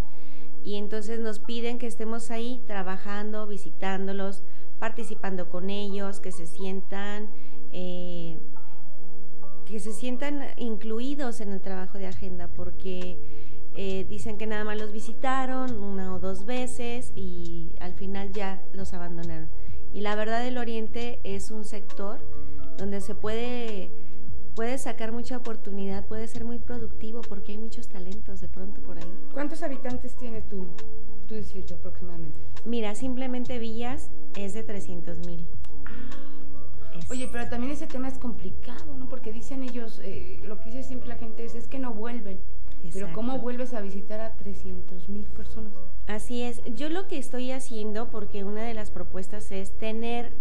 Y entonces nos piden que estemos ahí trabajando, visitándolos, participando con ellos, que se sientan, eh, que se sientan incluidos en el trabajo de agenda, porque eh, dicen que nada más los visitaron una o dos veces y al final ya los abandonaron. Y la verdad el Oriente es un sector donde se puede, puede sacar mucha oportunidad, puede ser muy productivo porque hay muchos talentos de pronto por ahí. ¿Cuántos habitantes tiene tu, tu distrito aproximadamente? Mira, simplemente Villas es de 300 mil. Oye, pero también ese tema es complicado, ¿no? Porque dicen ellos, eh, lo que dice siempre la gente es, es que no vuelven. Pero ¿cómo vuelves a visitar a 300 mil personas? Así es. Yo lo que estoy haciendo, porque una de las propuestas es tener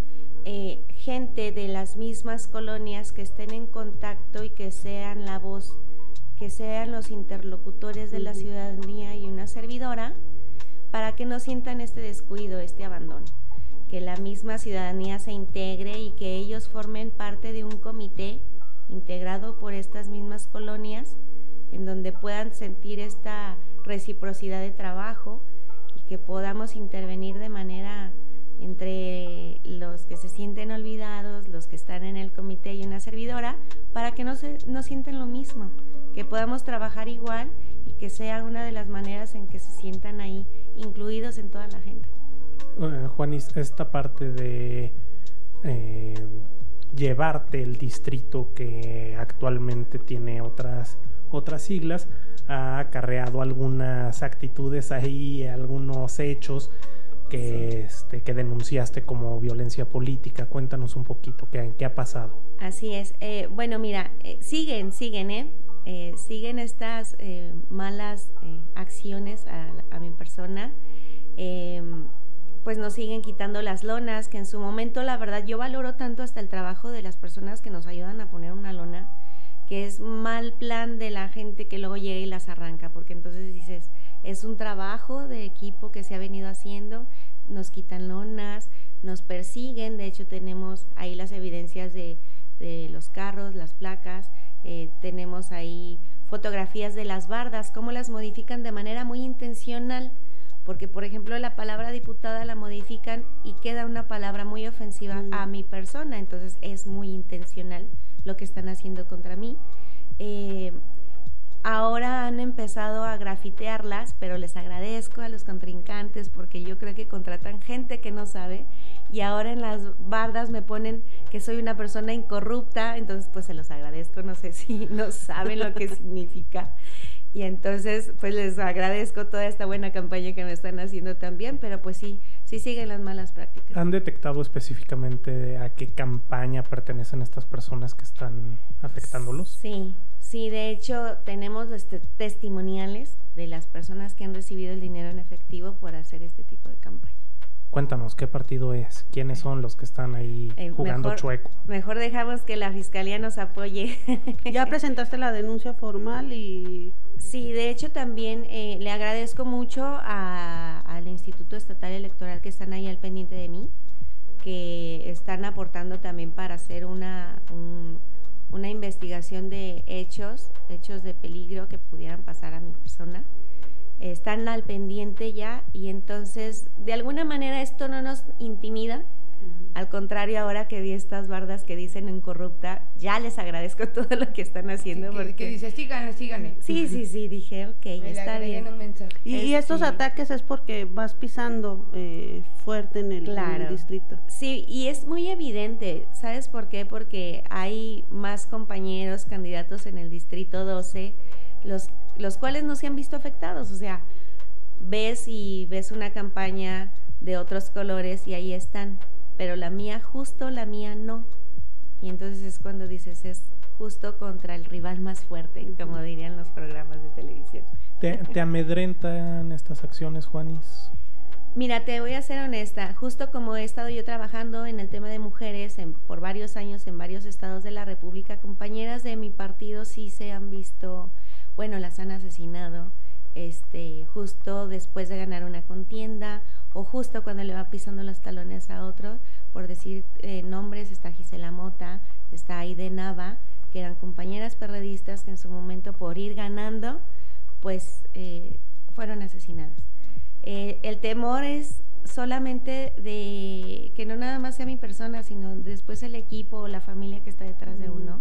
eh, gente de las mismas colonias que estén en contacto y que sean la voz, que sean los interlocutores de la ciudadanía y una servidora, para que no sientan este descuido, este abandono. Que la misma ciudadanía se integre y que ellos formen parte de un comité integrado por estas mismas colonias en donde puedan sentir esta reciprocidad de trabajo y que podamos intervenir de manera entre los que se sienten olvidados, los que están en el comité y una servidora, para que no, se, no sienten lo mismo, que podamos trabajar igual y que sea una de las maneras en que se sientan ahí incluidos en toda la agenda. Uh, Juanis, esta parte de eh, llevarte el distrito que actualmente tiene otras otras siglas, ha acarreado algunas actitudes ahí, algunos hechos que, este, que denunciaste como violencia política. Cuéntanos un poquito qué, qué ha pasado. Así es. Eh, bueno, mira, eh, siguen, siguen, ¿eh? ¿eh? siguen estas malas acciones a, a, mi persona. Pues nos siguen quitando las lonas, que en su momento, la verdad, yo valoro tanto hasta el trabajo de las personas que nos ayudan a poner una lona que es mal plan de la gente que luego llega y las arranca, porque entonces dices, es un trabajo de equipo que se ha venido haciendo, nos quitan lonas, nos persiguen, de hecho tenemos ahí las evidencias de, los carros, las placas, eh, tenemos ahí fotografías de las bardas, cómo las modifican de manera muy intencional, porque por ejemplo la palabra diputada la modifican y queda una palabra muy ofensiva mm. a mi persona, entonces es muy intencional lo que están haciendo contra mí. Eh, ahora han empezado a grafitearlas, pero les agradezco a los contrincantes porque yo creo que contratan gente que no sabe y ahora en las bardas me ponen que soy una persona incorrupta, entonces pues se los agradezco, no sé si no saben lo que significa. Y entonces, pues les agradezco toda esta buena campaña que me están haciendo también, pero pues sí, sí siguen las malas prácticas. ¿Han detectado específicamente a qué campaña pertenecen estas personas que están afectándolos? Sí, sí, de hecho tenemos este, testimoniales de las personas que han recibido el dinero en efectivo por hacer este tipo de campaña. Cuéntanos, ¿qué partido es? ¿Quiénes son los que están ahí eh, jugando chueco? Mejor dejamos que la fiscalía nos apoye. ya presentaste la denuncia formal y... Sí, de hecho también eh, le agradezco mucho al Instituto Estatal Electoral que están ahí al pendiente de mí, que están aportando también para hacer una, una investigación de hechos, hechos de peligro que pudieran pasar a mi persona están al pendiente ya y entonces de alguna manera esto no nos intimida. Al contrario, ahora que vi estas bardas que dicen en corrupta, ya les agradezco todo lo que están haciendo. Sí, porque... que dice, síganle, síganle. Sí, sí, sí, dije, ok, está bien. Y, estos ataques es porque vas pisando eh, fuerte en el, en el, distrito. Sí, y es muy evidente, ¿sabes por qué? Porque hay más compañeros candidatos en el distrito 12 los, los cuales no se han visto afectados. O sea, ves y ves una campaña de otros colores y ahí están, pero la mía justo, la mía no. Y entonces es cuando dices, es justo contra el rival más fuerte, como dirían los programas de televisión. ¿Te, te amedrentan estas acciones, Juanis? Mira, te voy a ser honesta, justo como he estado yo trabajando en el tema de mujeres en, por varios años en varios estados de la República, compañeras de mi partido sí se han visto bueno, las han asesinado, este, justo después de ganar una contienda o justo cuando le va pisando los talones a otro, por decir eh, nombres, está Gisela Mota, está Aide Nava, que eran compañeras perredistas que en su momento por ir ganando, pues eh, fueron asesinadas. Eh, el temor es solamente de que no nada más sea mi persona, sino después el equipo o la familia que está detrás de uno.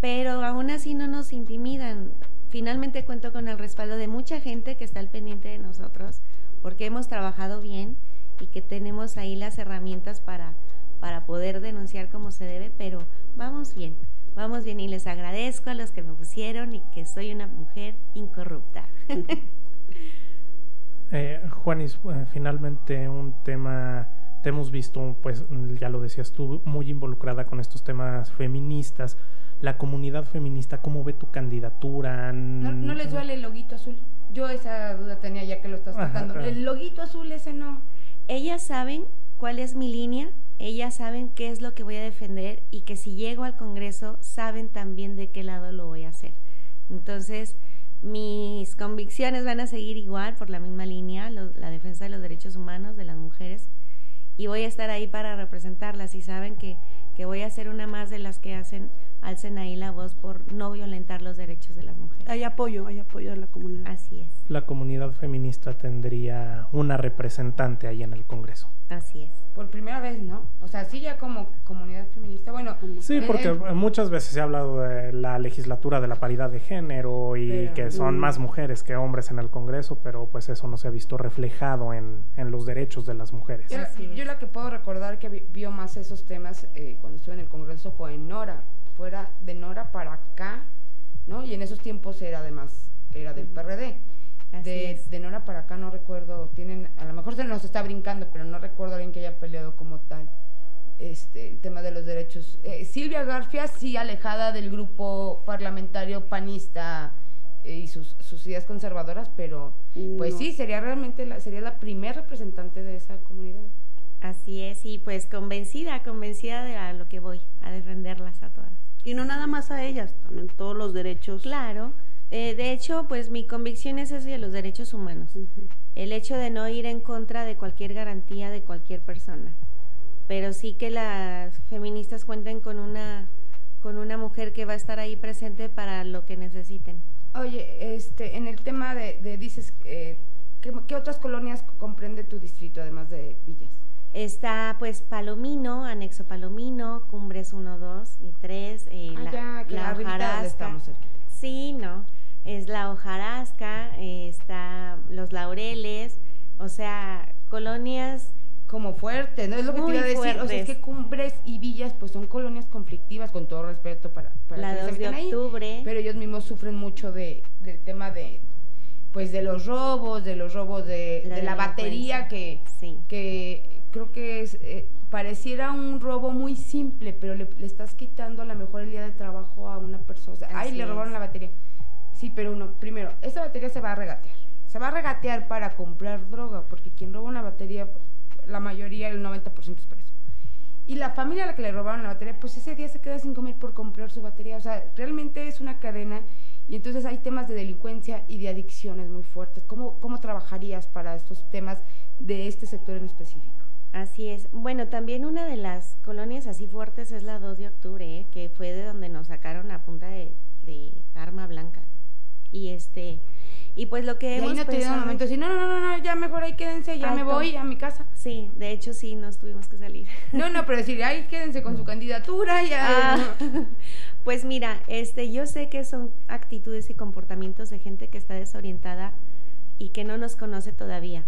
Pero aún así no nos intimidan. Finalmente cuento con el respaldo de mucha gente que está al pendiente de nosotros, porque hemos trabajado bien y que tenemos ahí las herramientas para, para poder denunciar como se debe, pero vamos bien, vamos bien y les agradezco a los que me pusieron y que soy una mujer incorrupta. Eh, Juanis, eh, finalmente un tema, te hemos visto, pues ya lo decías tú, muy involucrada con estos temas feministas. La comunidad feminista, ¿cómo ve tu candidatura? No, les duele el loguito azul. Yo esa duda tenía ya que lo estás tratando. El loguito azul ese no. Ellas saben cuál es mi línea, ellas saben qué es lo que voy a defender y que si llego al Congreso saben también de qué lado lo voy a hacer. Entonces, mis convicciones van a seguir igual por la misma línea, la defensa de los derechos humanos de las mujeres, y voy a estar ahí para representarlas y saben que, que voy a ser una más de las que hacen, alcen ahí la voz por no violentar los derechos de las mujeres. Hay apoyo, hay apoyo de la comunidad. Así es. La comunidad feminista tendría una representante ahí en el Congreso. Así es. Por primera vez, ¿no? O sea, sí ya como comunidad feminista, bueno... Sí, porque muchas veces se ha hablado de la legislatura de la paridad de género y que son mm. más mujeres que hombres en el Congreso, pero pues eso no se ha visto reflejado en, en los derechos de las mujeres. Yo, la que puedo recordar que vio más esos temas eh, cuando estuve en el Congreso fue en Nora, fuera de Nora para acá, ¿no? Y en esos tiempos era además, era del PRD de, de, Nora para acá no recuerdo, tienen, a lo mejor se nos está brincando, pero no recuerdo a alguien que haya peleado como tal este, el tema de los derechos. Eh, Silvia Garfia sí alejada del grupo parlamentario panista eh, y sus, sus, ideas conservadoras, pero pues sí, sería realmente la, sería la primer representante de esa comunidad. Así es, y pues convencida, convencida de a lo que voy, a defenderlas a todas. Y no nada más a ellas, también todos los derechos. Claro, eh, de hecho, pues mi convicción es hacia los derechos humanos. El hecho de no ir en contra de cualquier garantía de cualquier persona. Pero sí que las feministas cuenten con una, con una mujer que va a estar ahí presente para lo que necesiten. Oye, este, en el tema de, dices, eh, ¿qué, otras colonias comprende tu distrito, además de Villas? Está pues Palomino, Anexo Palomino, Cumbres 1, 2 y 3, eh, ah, la, la estamos Sí, no es la hojarasca, está los laureles, o sea, colonias como fuertes, ¿no? Es lo que te iba a decir. O sea, es que Cumbres y Villas, pues son colonias conflictivas, con todo respeto para, para la 2 de octubre. pero ellos mismos sufren mucho de, del tema de pues de los robos, de los robos de la, de la batería que, que creo que es, eh, pareciera un robo muy simple, pero le, estás quitando a lo mejor el día de trabajo a una persona. O sea, ay, le robaron la batería. Sí, pero uno, primero, esa batería se va a regatear. Se va a regatear para comprar droga, porque quien roba una batería, la mayoría, el 90% es por eso. Y la familia a la que le robaron la batería, pues ese día se queda sin comer por comprar su batería. O sea, realmente es una cadena y entonces hay temas de delincuencia y de adicciones muy fuertes. ¿Cómo, cómo trabajarías para estos temas de este sector en específico? Así es. Bueno, también una de las colonias así fuertes es la 2 de octubre, ¿eh? que fue de donde nos sacaron a punta de, de arma blanca. Y este y pues lo que y hemos no te un momento así, no, no, no, no, ya mejor ahí quédense, ya me voy a mi casa. Sí, de hecho sí, nos tuvimos que salir. No, no, pero decir, ahí quédense con su candidatura, ya. Ah, pues mira, este, yo sé que son actitudes y comportamientos de gente que está desorientada y que no nos conoce todavía.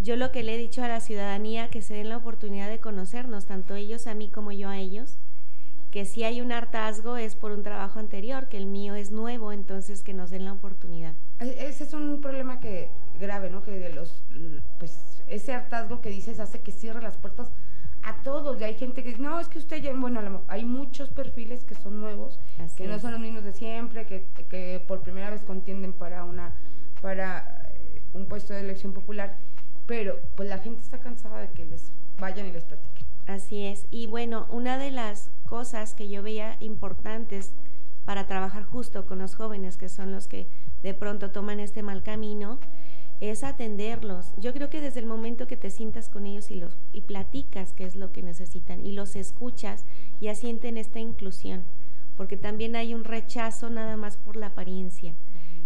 Yo lo que le he dicho a la ciudadanía que se den la oportunidad de conocernos, tanto ellos a mí como yo a ellos, que si hay un hartazgo es por un trabajo anterior, que el mío es nuevo, entonces que nos den la oportunidad. Ese es un problema que grave, ¿no? Que de los, pues ese hartazgo que dices hace que cierre las puertas a todos. Y hay gente que dice, no, es que usted ya, bueno, hay muchos perfiles que son nuevos, que no son los mismos de siempre, que, que por primera vez contienden para una, para eh, un puesto de elección popular, pero pues la gente está cansada de que les vayan y les platiquen. Así es. Y bueno, una de las cosas que yo veía importantes para trabajar justo con los jóvenes, que son los que de pronto toman este mal camino, es atenderlos. Yo creo que desde el momento que te sientas con ellos y, los, y platicas qué es lo que necesitan y los escuchas, ya sienten esta inclusión, porque también hay un rechazo nada más por la apariencia.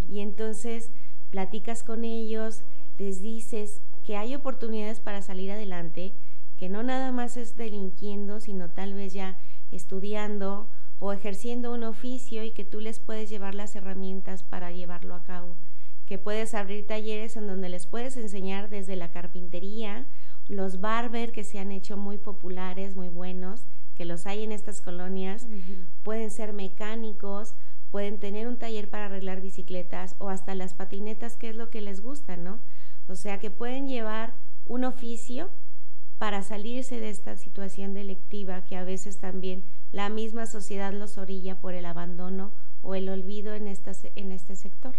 Y entonces platicas con ellos, les dices que hay oportunidades para salir adelante, que no nada más es delinquiendo, sino tal vez ya estudiando o ejerciendo un oficio y que tú les puedes llevar las herramientas para llevarlo a cabo. Que puedes abrir talleres en donde les puedes enseñar desde la carpintería, los barber que se han hecho muy populares, muy buenos, que los hay en estas colonias, pueden ser mecánicos, pueden tener un taller para arreglar bicicletas o hasta las patinetas, que es lo que les gusta, ¿no? O sea que pueden llevar un oficio para salirse de esta situación delictiva que a veces también la misma sociedad los orilla por el abandono o el olvido en, en este sector.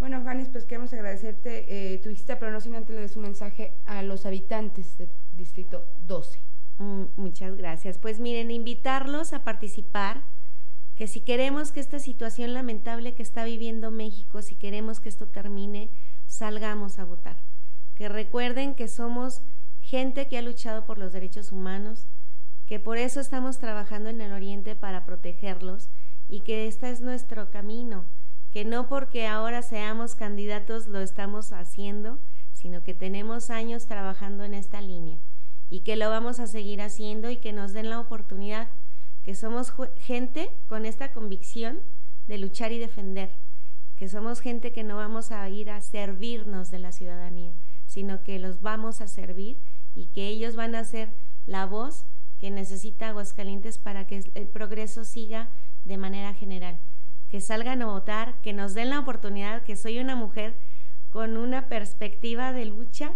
Bueno, Janis, pues queremos agradecerte eh, tu visita, pero no sin antes le des un mensaje a los habitantes del Distrito 12. Mm, muchas gracias. Pues miren, invitarlos a participar, que si queremos que esta situación lamentable que está viviendo México, si queremos que esto termine, salgamos a votar. Que recuerden que somos gente que ha luchado por los derechos humanos, que por eso estamos trabajando en el Oriente para protegerlos y que este es nuestro camino que no porque ahora seamos candidatos lo estamos haciendo, sino que tenemos años trabajando en esta línea y que lo vamos a seguir haciendo y que nos den la oportunidad, que somos gente con esta convicción de luchar y defender, que somos gente que no vamos a ir a servirnos de la ciudadanía, sino que los vamos a servir y que ellos van a ser la voz que necesita Aguascalientes para que el progreso siga de manera general que salgan a votar, que nos den la oportunidad, que soy una mujer con una perspectiva de lucha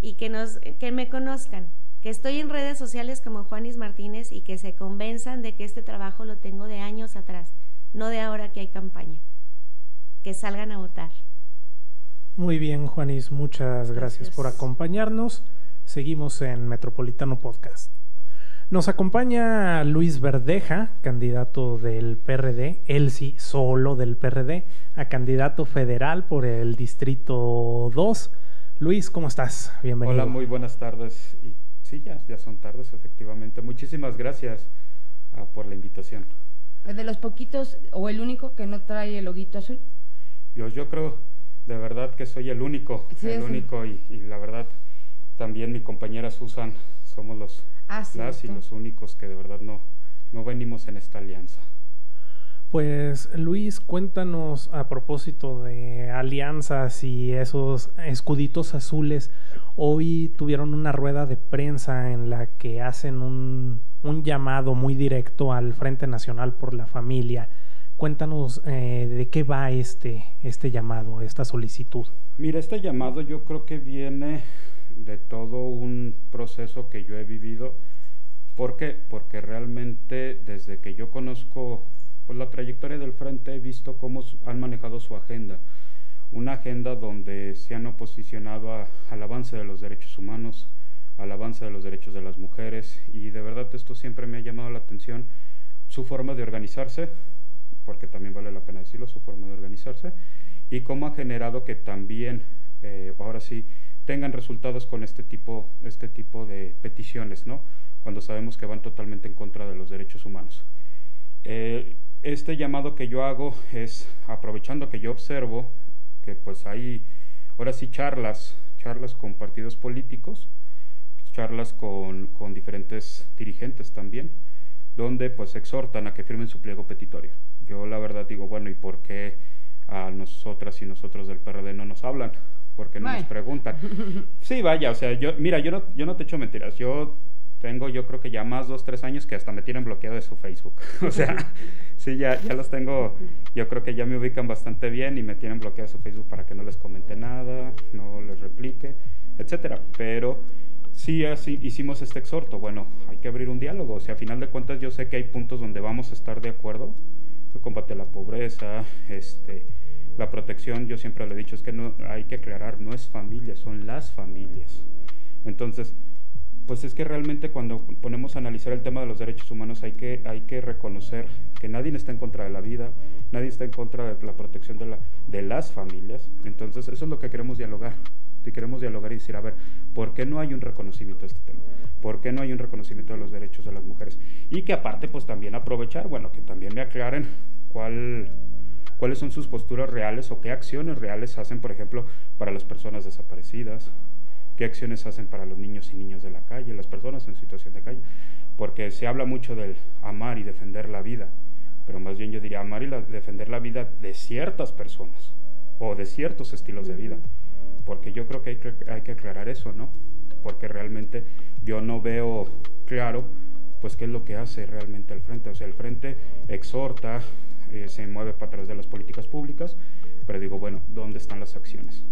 y que, nos, que me conozcan, que estoy en redes sociales como Juanis Martínez y que se convenzan de que este trabajo lo tengo de años atrás, no de ahora que hay campaña. Que salgan a votar. Muy bien, Juanis, muchas gracias. por acompañarnos. Seguimos en Metropolitano Podcast. Nos acompaña Luis Verdeja, candidato del PRD, él sí, solo del PRD, a candidato federal por el Distrito 2. Luis, ¿cómo estás? Bienvenido. Hola, muy buenas tardes. Y sí, ya, ya son tardes, efectivamente. Muchísimas gracias ah, por la invitación. ¿Es de los poquitos o el único que no trae el loguito azul? Yo, yo creo de verdad que soy el único, el único y, y la verdad también mi compañera Susan somos los Ah, las y los únicos que de verdad no, no venimos en esta alianza. Pues Luis, cuéntanos a propósito de alianzas y esos escuditos azules. Hoy tuvieron una rueda de prensa en la que hacen un, un llamado muy directo al Frente Nacional por la Familia. Cuéntanos eh, de qué va este, este llamado, esta solicitud. Mira, este llamado yo creo que viene de todo un proceso que yo he vivido. ¿Por qué? Porque realmente desde que yo conozco pues, la trayectoria del frente he visto cómo han manejado su agenda. Una agenda donde se han oposicionado al avance de los derechos humanos, al avance de los derechos de las mujeres y de verdad esto siempre me ha llamado la atención su forma de organizarse, porque también vale la pena decirlo, su forma de organizarse, y cómo ha generado que también, eh, ahora sí, tengan resultados con este tipo, este tipo de peticiones, ¿no? cuando sabemos que van totalmente en contra de los derechos humanos. Eh, este llamado que yo hago es, aprovechando que yo observo que pues hay ahora sí charlas, charlas con partidos políticos, charlas con, con diferentes dirigentes también, donde pues exhortan a que firmen su pliego petitorio. Yo la verdad digo, bueno, ¿y por qué a nosotras y nosotros del PRD no nos hablan? porque no nos preguntan. Sí, vaya, o sea, yo, mira, yo no, yo no te echo mentiras, yo tengo yo creo que ya más dos, tres años que hasta me tienen bloqueado de su Facebook. o sea, sí, ya, ya los tengo, yo creo que ya me ubican bastante bien y me tienen bloqueado de su Facebook para que no les comente nada, no les replique, etcétera. Pero sí así hicimos este exhorto, bueno, hay que abrir un diálogo, o sea, a final de cuentas yo sé que hay puntos donde vamos a estar de acuerdo, el combate a la pobreza, este la protección, yo siempre lo he dicho, es que no hay que aclarar, no es familia, son las familias. Entonces, pues es que realmente cuando ponemos a analizar el tema de los derechos humanos hay que, hay que reconocer que nadie está en contra de la vida, nadie está en contra de la protección de, la, de las familias. Entonces eso es lo que queremos dialogar. Y queremos dialogar y decir, a ver, ¿por qué no hay un reconocimiento de este tema? ¿Por qué no hay un reconocimiento de los derechos de las mujeres? Y que aparte, pues también aprovechar, bueno, que también me aclaren cuál, cuáles son sus posturas reales o qué acciones reales hacen, por ejemplo, para las personas desaparecidas, qué acciones hacen para los niños y niñas de la calle, las personas en situación de calle, porque se habla mucho del amar y defender la vida, pero más bien yo diría amar y defender la vida de ciertas personas o de ciertos estilos de vida, porque yo creo que hay, que hay que aclarar eso, ¿no? Porque realmente yo no veo claro pues qué es lo que hace realmente el frente, o sea, el frente exhorta, eh, se mueve para través de las políticas públicas, pero digo, bueno, ¿dónde están las acciones?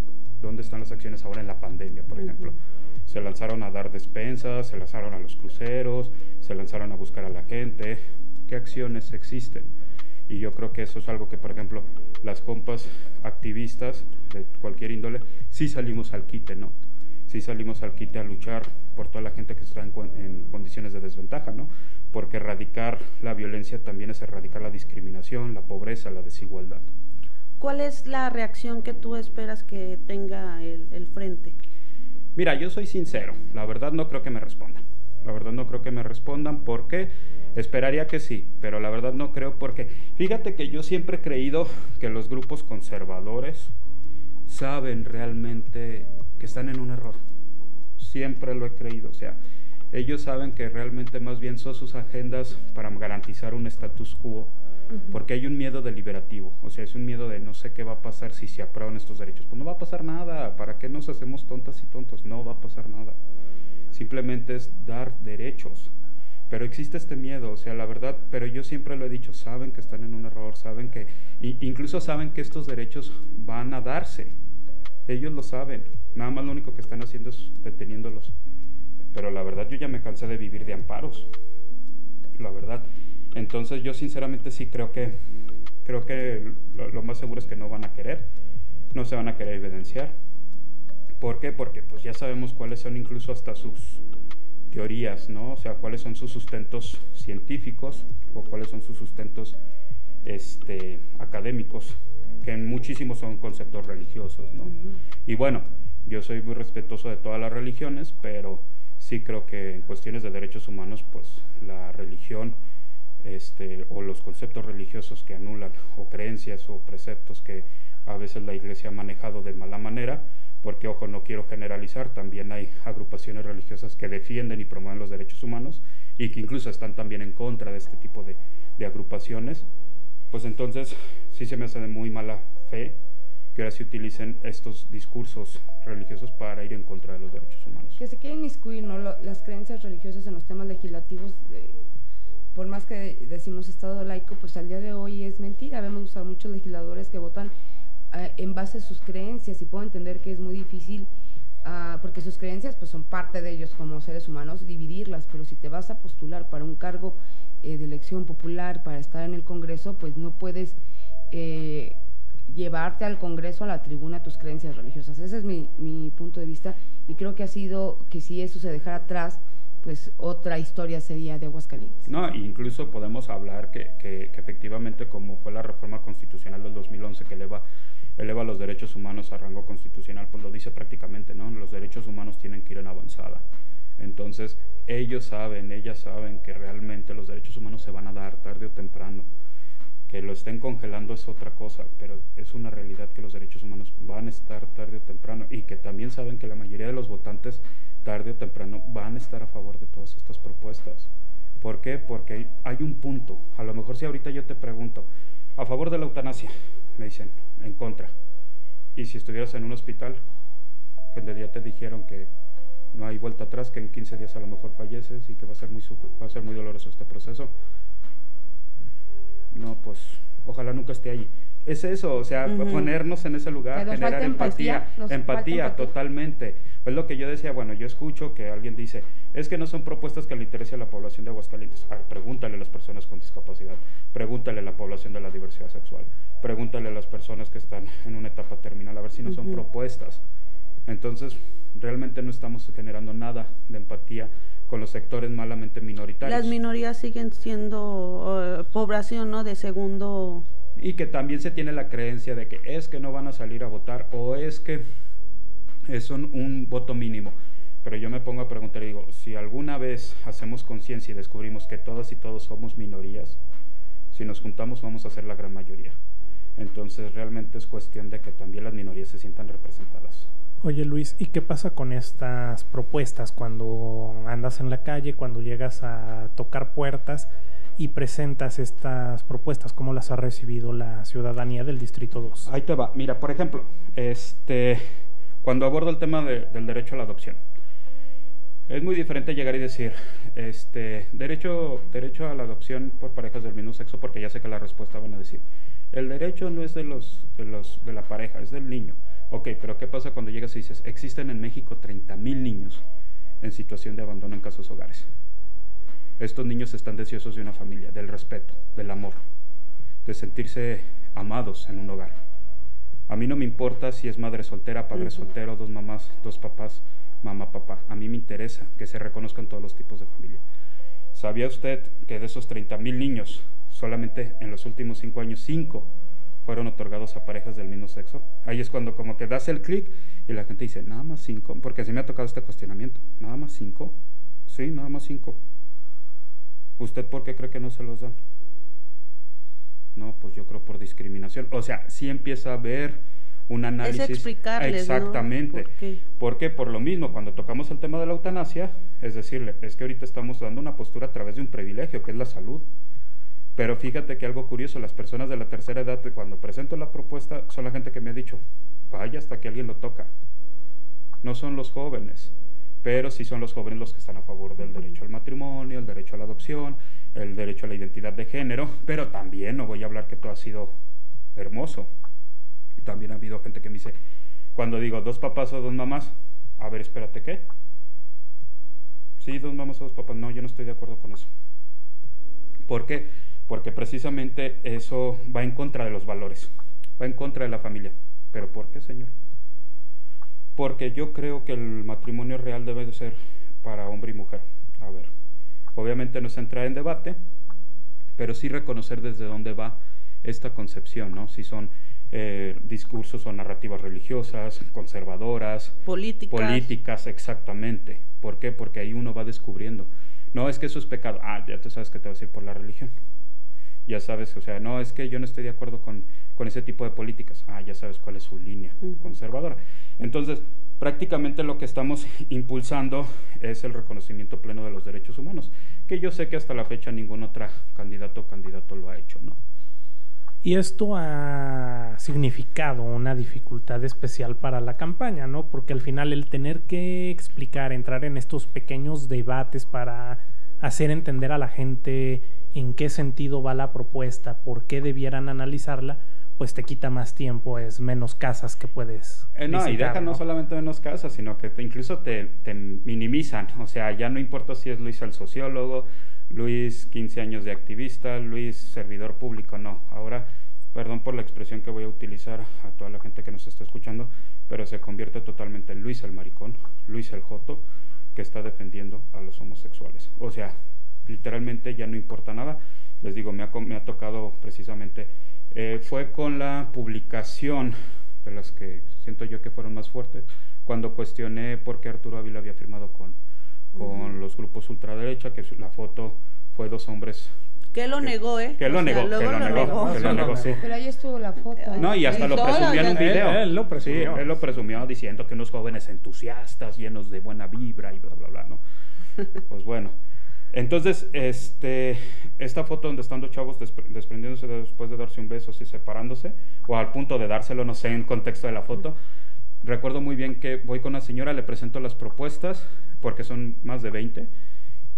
¿Dónde están las acciones ahora en la pandemia, por ejemplo? Se lanzaron a dar despensas, se lanzaron a los cruceros, se lanzaron a buscar a la gente. ¿Qué acciones existen? Y yo creo que eso es algo que, por ejemplo, las compas activistas de cualquier índole, sí salimos al quite, ¿no? Sí salimos al quite a luchar por toda la gente que está en, en condiciones de desventaja, ¿no? Porque erradicar la violencia también es erradicar la discriminación, la pobreza, la desigualdad. ¿Cuál es la reacción que tú esperas que tenga el, frente? Mira, yo soy sincero, la verdad no creo que me respondan. La verdad no creo que me respondan porque esperaría que sí, pero la verdad no creo porque fíjate que yo siempre he creído que los grupos conservadores saben realmente que están en un error. Siempre lo he creído, o sea, ellos saben que realmente más bien son sus agendas para garantizar un status quo porque hay un miedo deliberativo, o sea, es un miedo de no sé qué va a pasar si se aprueban estos derechos. Pues no va a pasar nada, ¿para qué nos hacemos tontas y tontos? No va a pasar nada. Simplemente es dar derechos. Pero existe este miedo, o sea, la verdad, pero yo siempre lo he dicho, saben que están en un error, saben que, incluso saben que estos derechos van a darse. Ellos lo saben, nada más lo único que están haciendo es deteniéndolos. Pero la verdad yo ya me cansé de vivir de amparos. La verdad. Entonces yo sinceramente sí creo que, creo que lo, más seguro es que no van a querer, no se van a querer evidenciar. ¿Por qué? Porque pues ya sabemos cuáles son incluso hasta sus teorías, ¿no? O sea, cuáles son sus sustentos científicos o cuáles son sus sustentos este, académicos, que en muchísimos son conceptos religiosos, ¿no? Y bueno, yo soy muy respetuoso de todas las religiones, pero sí creo que en cuestiones de derechos humanos, pues la religión este, o los conceptos religiosos que anulan, o creencias o preceptos que a veces la iglesia ha manejado de mala manera, porque ojo, no quiero generalizar, también hay agrupaciones religiosas que defienden y promueven los derechos humanos y que incluso están también en contra de este tipo de, de agrupaciones, pues entonces sí se me hace de muy mala fe que ahora se utilicen estos discursos religiosos para ir en contra de los derechos humanos. Que se quieren inmiscuir ¿no? las creencias religiosas en los temas legislativos por más que decimos Estado laico, pues al día de hoy es mentira. Vemos a muchos legisladores que votan en base a sus creencias y puedo entender que es muy difícil, ah, porque sus creencias pues son parte de ellos como seres humanos, dividirlas, pero si te vas a postular para un cargo eh, de elección popular, para estar en el Congreso, pues no puedes eh, llevarte al Congreso, a la tribuna, tus creencias religiosas. Ese es mi, mi punto de vista y creo que ha sido que si eso se dejara atrás, pues otra historia sería de Aguascalientes. No, incluso podemos hablar que, que, efectivamente como fue la reforma constitucional del 2011 que eleva, eleva los derechos humanos a rango constitucional, pues lo dice prácticamente, ¿no? Los derechos humanos tienen que ir en avanzada. Entonces, ellos saben, ellas saben que realmente los derechos humanos se van a dar tarde o temprano. Que lo estén congelando es otra cosa, pero es una realidad que los derechos humanos van a estar tarde o temprano y que también saben que la mayoría de los votantes tarde o temprano van a estar a favor de todas estas propuestas. ¿Por qué? Porque hay un punto. A lo mejor si ahorita yo te pregunto, a favor de la eutanasia, me dicen, en contra. Y si estuvieras en un hospital, en día te dijeron que no hay vuelta atrás, que en 15 días a lo mejor falleces y que va a ser muy, va a ser muy doloroso este proceso, no, pues ojalá nunca esté allí es eso, o sea, ponernos en ese lugar, generar empatía, empatía, totalmente. Es lo que yo decía, bueno, yo escucho que alguien dice, es que no son propuestas que le interese a la población de Aguascalientes. pregúntale a las personas con discapacidad, pregúntale a la población de la diversidad sexual, pregúntale a las personas que están en una etapa terminal, a ver si no son propuestas. Entonces, realmente no estamos generando nada de empatía con los sectores malamente minoritarios. Las minorías siguen siendo eh, población, ¿no? De segundo... Y que también se tiene la creencia de que es que no van a salir a votar o es que es un, voto mínimo. Pero yo me pongo a preguntar y digo, si alguna vez hacemos conciencia y descubrimos que todas y todos somos minorías, si nos juntamos vamos a ser la gran mayoría. Entonces realmente es cuestión de que también las minorías se sientan representadas. Oye Luis, ¿y qué pasa con estas propuestas cuando andas en la calle, cuando llegas a tocar puertas y presentas estas propuestas? ¿Cómo las ha recibido la ciudadanía del Distrito 2? Ahí te va. Mira, por ejemplo, este, cuando abordo el tema de, del derecho a la adopción, es muy diferente llegar y decir, este, derecho, derecho a la adopción por parejas del mismo sexo, porque ya sé que la respuesta van a decir, el derecho no es de los, de los, de la pareja, es del niño. Ok, pero ¿qué pasa cuando llegas y dices, existen en México 30 mil niños en situación de abandono en casos hogares? Estos niños están deseosos de una familia, del respeto, del amor, de sentirse amados en un hogar. A mí no me importa si es madre soltera, padre soltero, dos mamás, dos papás, mamá, papá. A mí me interesa que se reconozcan todos los tipos de familia. ¿Sabía usted que de esos 30 mil niños, solamente en los últimos cinco años, cinco fueron otorgados a parejas del mismo sexo? Ahí es cuando como que das el clic y la gente dice, nada más cinco, porque así me ha tocado este cuestionamiento. ¿Nada más cinco? Sí, nada más cinco. ¿Usted por qué cree que no se los dan? No, pues yo creo por discriminación. O sea, sí empieza a haber un análisis. Es explicarles, Exactamente. ¿no? ¿Por qué? Porque por lo mismo, cuando tocamos el tema de la eutanasia, es decirle, es que ahorita estamos dando una postura a través de un privilegio, que es la salud. Pero fíjate que algo curioso, las personas de la tercera edad, cuando presento la propuesta, son la gente que me ha dicho, vaya hasta que alguien lo toca. No son los jóvenes, pero sí son los jóvenes los que están a favor del derecho al matrimonio, el derecho a la adopción, el derecho a la identidad de género, pero también no voy a hablar que todo ha sido hermoso. También ha habido gente que me dice, cuando digo dos papás o dos mamás, a ver, espérate, ¿qué? Sí, dos mamás o dos papás. No, yo no estoy de acuerdo con eso. ¿Por qué? Porque precisamente eso va en contra de los valores, va en contra de la familia. ¿Pero por qué, Señor? Porque yo creo que el matrimonio real debe de ser para hombre y mujer. A ver, obviamente no es entrar en debate, pero sí reconocer desde dónde va esta concepción, ¿no? Si son eh, discursos o narrativas religiosas, conservadoras, Políticas. políticas, exactamente. ¿Por qué? Porque ahí uno va descubriendo. No es que eso es pecado. Ah, ya tú sabes que te vas a ir por la religión. Ya sabes, o sea, no es que yo no estoy de acuerdo con, con ese tipo de políticas. Ah, ya sabes cuál es su línea conservadora. Entonces, prácticamente lo que estamos impulsando es el reconocimiento pleno de los derechos humanos, que yo sé que hasta la fecha ningún otro candidato o candidato lo ha hecho, ¿no? Y esto ha significado una dificultad especial para la campaña, ¿no? Porque al final el tener que explicar, entrar en estos pequeños debates para hacer entender a la gente en qué sentido va la propuesta, por qué debieran analizarla, pues te quita más tiempo, es menos casas que puedes. Eh, no, y deja no solamente menos casas, sino que te- incluso te, te minimizan. O sea, ya no importa si es Luis el sociólogo, Luis 15 años de activista, Luis servidor público, no. Ahora, perdón por la expresión que voy a utilizar a toda la gente que nos está escuchando, pero se convierte totalmente en Luis el maricón, Luis el joto, que está defendiendo a los homosexuales. O sea, literalmente ya no importa nada. Les digo, me ha, me ha tocado precisamente, eh, fue con la publicación de las que siento yo que fueron más fuertes, cuando cuestioné por qué Arturo Ávila había firmado con, con los grupos ultraderecha, que la foto fue dos hombres. Que lo negó, ¿eh? que lo O sea, negó, que lo negó, que lo negó, sí. Pero ahí estuvo la foto. No, y hasta Y lo presumió en un las- Él- video. él lo presumió. Sí, él lo presumió diciendo que unos jóvenes entusiastas, llenos de buena vibra y bla, bla, bla, ¿no? Pues bueno. Entonces, este, esta foto donde están dos chavos despre- desprendiéndose de- después de darse un beso, así separándose, o al punto de dárselo, no sé, en contexto de la foto, recuerdo muy bien que voy con una señora, le presento las propuestas, porque son más de 20,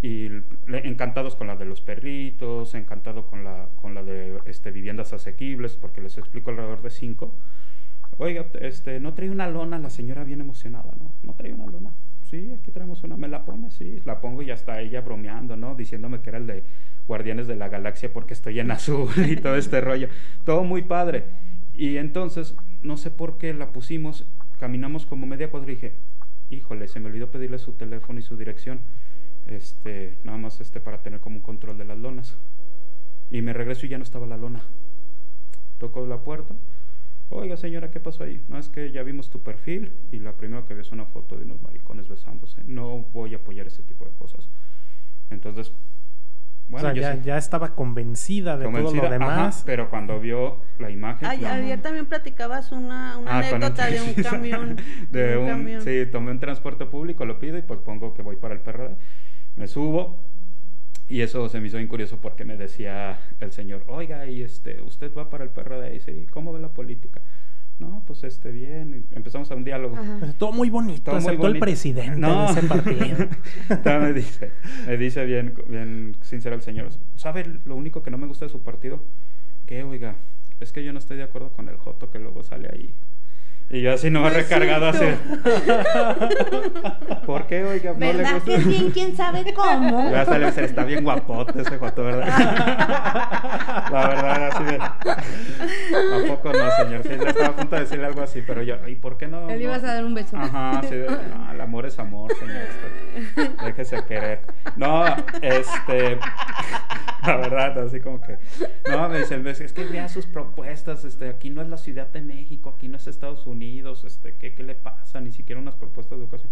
y le- encantados con la de los perritos, encantado con la, con la de este, viviendas asequibles, porque les explico alrededor de cinco. Oiga, este, no trae una lona, la señora bien emocionada, ¿no? No trae una lona. Sí, aquí traemos una, ¿me la pone? Sí, la pongo y ya está ella bromeando, ¿no? Diciéndome que era el de Guardianes de la Galaxia porque estoy en azul y todo este rollo. Todo muy padre. Y entonces, no sé por qué la pusimos caminamos como media cuadra y dije, híjole, se me olvidó pedirle su teléfono y su dirección, este, nada más este, para tener como un control de las lonas. Y me regreso y ya no estaba la lona. Tocó la puerta. Oiga, señora, ¿qué pasó ahí? No, es que ya vimos tu perfil y la primera que vi es una foto de unos maricones besándose. No voy a apoyar ese tipo de cosas. Entonces, bueno, o sea, ya, estaba convencida de todo lo demás. pero cuando vio la imagen. Ayer también platicabas una, una ah, anécdota de un camión. de, un, camión. Sí, tomé un transporte público, lo pido y pues pongo que voy para el PRD. Me subo y eso se me hizo bien curioso porque me decía el señor, oiga, y este, usted va para el PRD y dice, ¿cómo ve la política? No, pues este, bien. empezamos a un diálogo. Todo muy bonito, Todo excepto el presidente de ese partido. me dice, me dice bien, bien sincero el señor. ¿Sabe lo único que no me gusta de su partido? Que, oiga, es que yo no estoy de acuerdo con el Joto que luego sale ahí. Y yo así no me he recargado así. ¿Por qué, oiga? No ¿Verdad le gusta? que bien? ¿Quién sabe cómo? Ya sale, está bien guapote ese Joto, ¿verdad? La verdad, así de... ¿A poco no, señor? Sí, yo estaba a punto de decirle algo así, pero yo, ¿y por qué no? Le ibas a dar un beso. Ajá, sí. no, el amor es amor, señor. Déjese querer. No, este... La verdad, así como que... No, me dicen, es que vea sus propuestas, este, aquí no es la Ciudad de México, aquí no es Estados Unidos, este, ¿qué, qué le pasa? Ni siquiera unas propuestas de educación.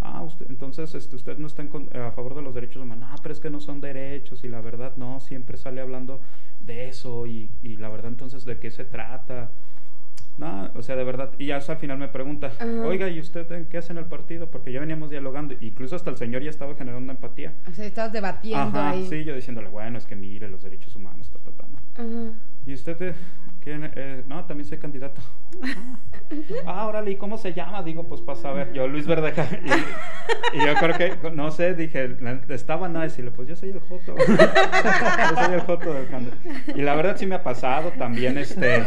Ah, usted, entonces este, usted no está a favor de los derechos humanos. No, pero es que no son derechos y la verdad no, siempre sale hablando de eso y, y la verdad entonces de qué se trata. No, o sea, de verdad. Y ya al final me pregunta, oiga, ¿y usted qué hace en el partido? Porque ya veníamos dialogando, incluso hasta el señor ya estaba generando empatía. O sea, estabas debatiendo Ajá, ahí. Sí, yo diciéndole, bueno, es que mire los derechos humanos, ta, ta, ta, ¿no? ¿Y usted quién? Eh, no, también soy candidato. ah, órale, ¿y cómo se llama? Digo, pues pasa a ver, yo Luis Verdeja. Y, yo creo que, no sé, dije, estaba nada decirle, pues yo soy el Joto. yo soy el Joto del candidato. Y la verdad sí me ha pasado también, este,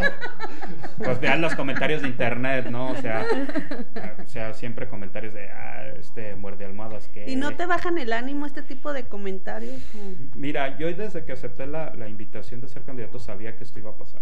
pues vean los comentarios de internet, ¿no? O sea, o sea siempre comentarios de, ah, este, muerde almohadas que... ¿Y no te bajan el ánimo este tipo de comentarios? Mira, yo desde que acepté la, la invitación de ser candidato sabía que esto iba a pasar.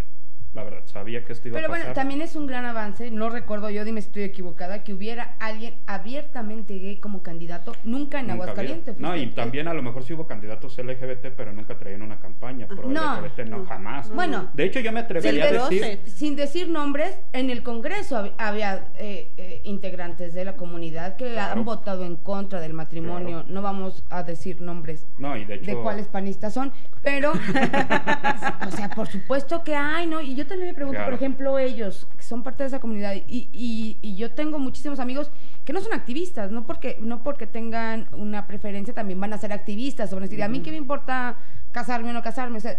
La verdad, sabía que esto iba a pasar. Pero bueno, también es un gran avance, no recuerdo yo, dime si estoy equivocada, que hubiera alguien abiertamente gay como candidato, nunca en Aguascalientes. No, y también a lo mejor sí hubo candidatos LGBT, pero nunca traían una campaña pro no, LGBT, no, jamás. Bueno, de hecho yo me atrevería a decir... Sin decir nombres, en el Congreso había eh, eh, integrantes de la comunidad que han votado en contra del matrimonio, no vamos a decir nombres no, y de, hecho... de cuáles panistas son, pero, o sea, por supuesto que hay, ¿no? Y yo también me pregunto, por ejemplo, ellos, que son parte de esa comunidad, y, y, y, yo tengo muchísimos amigos que no son activistas, no porque, no porque tengan una preferencia, también van a ser activistas, o van a decir, a mí qué me importa casarme o no casarme, o sea,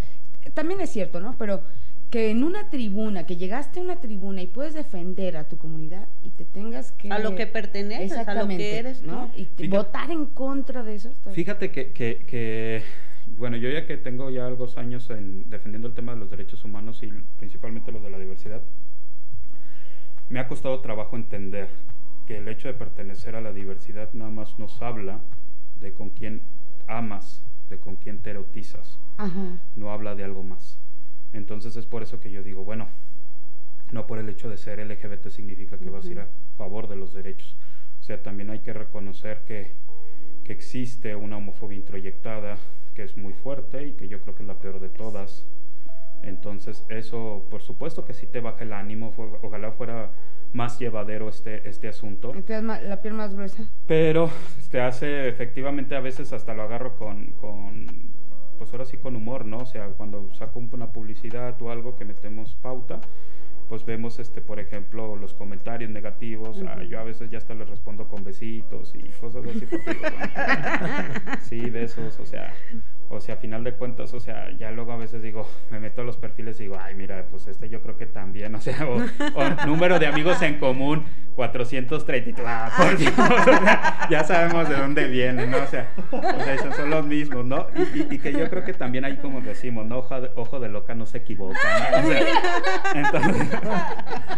también es cierto, ¿no? Pero que en una tribuna, que llegaste a una tribuna y puedes defender a tu comunidad y te tengas que... A lo que perteneces, a lo que eres, ¿no? Y votar en contra de eso. Fíjate que, que, que bueno, yo ya que tengo ya algunos años en defendiendo el tema de los derechos humanos y principalmente los de la diversidad, me ha costado trabajo entender que el hecho de pertenecer a la diversidad nada más nos habla de con quién amas, de con quién te erotizas, no habla de algo más. Entonces es por eso que yo digo, bueno, no por el hecho de ser LGBT significa que vas a ir a favor de los derechos. O sea, también hay que reconocer que, que existe una homofobia introyectada, que es muy fuerte y que yo creo que es la peor de todas. Entonces eso, por supuesto que sí te baja el ánimo, ojalá fuera más llevadero este, este asunto. la piel más gruesa. Pero te hace efectivamente a veces hasta lo agarro con, con, pues ahora sí con humor, ¿no? O sea, cuando saco una publicidad o algo que metemos pauta, pues vemos, este, por ejemplo, los comentarios negativos. Ah, yo a veces ya hasta les respondo con besitos y cosas así. sí, besos, o sea, o sea, a final de cuentas, o sea, ya luego a veces digo, me meto a los perfiles y digo, ay, mira, pues este yo creo que también, o sea, o, número de amigos en común, 430, ah, por Dios, ya sabemos de dónde vienen, ¿no? O sea, o sea esos son los mismos, ¿no? Y, que yo creo que también hay como decimos, ¿no? Ojo de, ojo de loca no se equivoca, ¿no? O sea, entonces,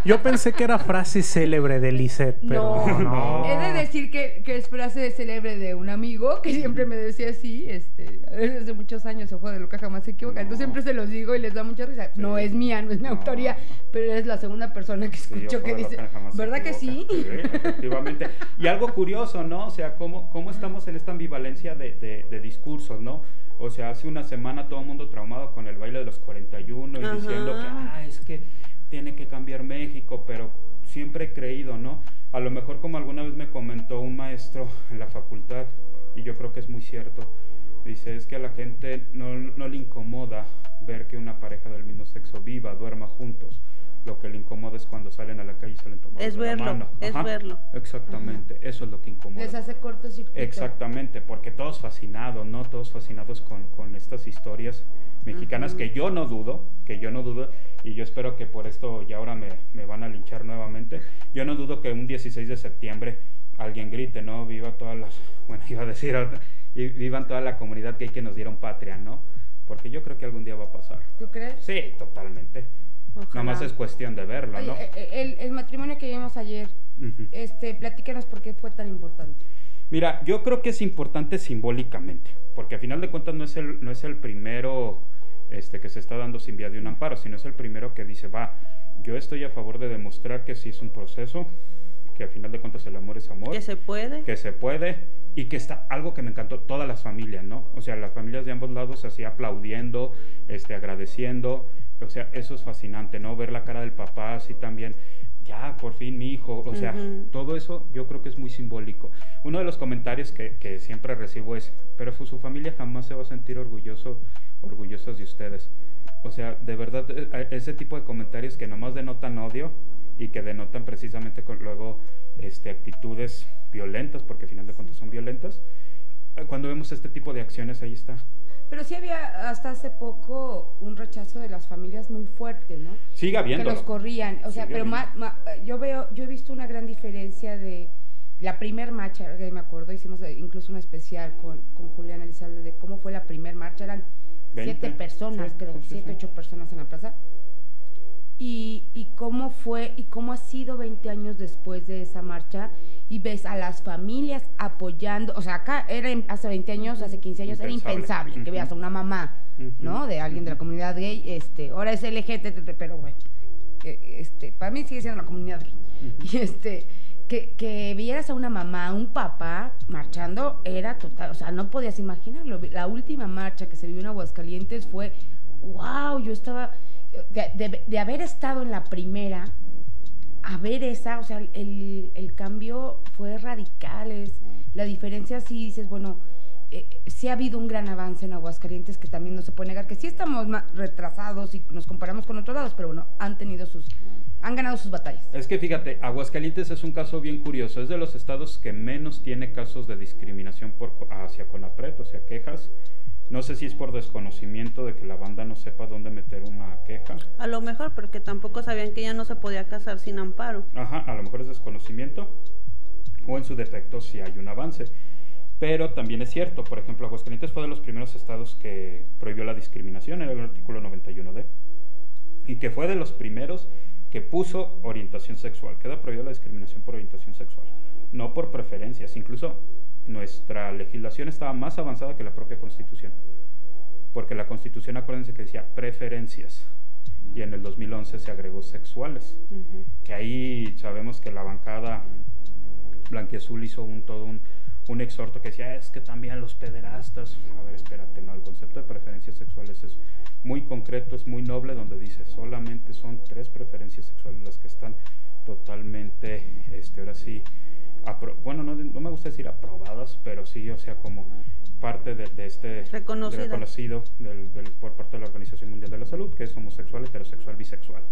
Yo pensé que era frase célebre de Lisette, pero no. no. He de decir que, que, es frase célebre de un amigo que siempre me decía así, este, desde muchos años, ojo de lo que jamás se equivoca. Entonces siempre se los digo y les da mucha risa. No es mía, no es mi autoría, pero es la segunda persona que escucho que dice, ¿verdad que sí? sí? Efectivamente. Y algo curioso, ¿no? O sea, cómo, cómo estamos en esta ambivalencia de, de, de discursos, ¿no? O sea, hace una semana todo el mundo traumado con el baile de los 41 y Ajá. diciendo que, ah, es que tiene que cambiar México, pero siempre he creído, ¿no? A lo mejor como alguna vez me comentó un maestro en la facultad, y yo creo que es muy cierto, dice, es que a la gente no, no le incomoda ver que una pareja del mismo sexo viva, duerma juntos. Lo que le incomoda es cuando salen a la calle y salen tomando es verlo, la mano. Es verlo. Exactamente, Ajá. eso es lo que incomoda. Les hace cortocircuito. Exactamente, porque todos fascinados, ¿no? Todos fascinados con, con estas historias mexicanas Ajá. que yo no dudo, que yo no dudo, y yo espero que por esto ya ahora me, me van a linchar nuevamente. Yo no dudo que un 16 de septiembre alguien grite, ¿no? Viva todas las, bueno, iba a decir, y vivan toda la comunidad gay que nos dieron patria, ¿no? Porque yo creo que algún día va a pasar. ¿Tú crees? Sí, totalmente. Ojalá. Nada más es cuestión de verlo, ¿no? Oye, eh, el, el, matrimonio que vimos ayer, uh -huh. este, platícanos por qué fue tan importante. Mira, yo creo que es importante simbólicamente, porque a final de cuentas no es el, no es el primero este, que se está dando sin vía de un amparo, sino es el primero que dice, va, yo estoy a favor de demostrar que sí es un proceso, que al final de cuentas el amor es amor. Que se puede. Que se puede. Y que está algo que me encantó, todas las familias, ¿no? O sea, las familias de ambos lados así aplaudiendo, este, agradeciendo. O sea, eso es fascinante, ¿no? Ver la cara del papá así también. Ya, por fin mi hijo. O sea, uh -huh. todo eso yo creo que es muy simbólico. Uno de los comentarios que, que siempre recibo es, pero su familia jamás se va a sentir orgulloso, orgullosos de ustedes. O sea, de verdad, ese tipo de comentarios que nomás denotan odio y que denotan precisamente con luego este, actitudes violentas, porque al final de cuentas son violentas. Cuando vemos este tipo de acciones, ahí está. Pero sí había hasta hace poco un rechazo de las familias muy fuerte, ¿no? Sigue habiendo. Que los corrían. O sea, Sigue pero ma, ma, yo veo, yo he visto una gran diferencia de la primer marcha, me acuerdo, hicimos incluso un especial con, con Julián Elizalde de cómo fue la primer marcha, eran 20. siete personas, sí, creo, sí, siete, sí. ocho personas en la plaza y, y, cómo fue y cómo ha sido 20 años después de esa marcha y ves a las familias apoyando, o sea, acá era hace 20 años, hace 15 años impensable. era impensable uh -huh. que veas a una mamá, uh -huh. ¿no? De alguien de la comunidad gay, este, ahora es LGTB, pero bueno, este, para mí sigue siendo la comunidad gay. Uh -huh. Y este, que, que, vieras a una mamá, a un papá marchando, era total, o sea, no podías imaginarlo. La última marcha que se vivió en Aguascalientes fue, wow, yo estaba de, de, haber estado en la primera a ver esa, o sea, el, el cambio fue radical, es, la diferencia sí dices, bueno, eh, sí ha habido un gran avance en Aguascalientes que también no se puede negar, que sí estamos retrasados y nos comparamos con otros lados, pero bueno, han tenido sus, han ganado sus batallas. Es que fíjate, Aguascalientes es un caso bien curioso, es de los estados que menos tiene casos de discriminación por, hacia Conapret, o sea, quejas, no sé si es por desconocimiento de que la banda no sepa dónde meter una queja. A lo mejor, porque tampoco sabían que ya no se podía casar sin amparo. Ajá, a lo mejor es desconocimiento. O en su defecto si hay un avance. Pero también es cierto, por ejemplo, Aguascalientes fue de los primeros estados que prohibió la discriminación, era el artículo 91D. Y que fue de los primeros que puso orientación sexual. Queda prohibida la discriminación por orientación sexual. No por preferencias. Incluso nuestra legislación estaba más avanzada que la propia constitución. Porque la constitución, acuérdense que decía preferencias. Y en el 2011 se agregó sexuales. Uh -huh. Que ahí sabemos que la bancada blanquiazul hizo un, todo un, un exhorto que decía, es que también los pederastas. A ver, espérate, no, el concepto de preferencias sexuales es muy concreto, es muy noble, donde dice solamente son tres preferencias sexuales las que están totalmente, este, ahora sí, bueno, no, no, me gusta decir aprobadas, pero sí, o sea, como parte de, de este Reconocido, de reconocido del, del, por parte de la Organización Mundial de la Salud, que es homosexual, heterosexual, bisexual.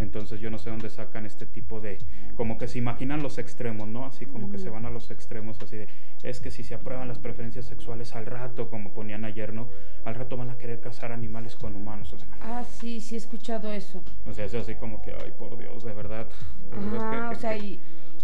Entonces yo no sé dónde sacan este tipo de, como que se imaginan los extremos, ¿no? Así como mm. que se van a los extremos, así de, es que si se aprueban las preferencias sexuales al rato, como ponían ayer, ¿no? Al rato van a querer casar animales con humanos. O sea, ah, sí, sí he escuchado eso. O sea, es así como que, ay, por Dios, de verdad. De Ajá, verdad que, que, o sea, y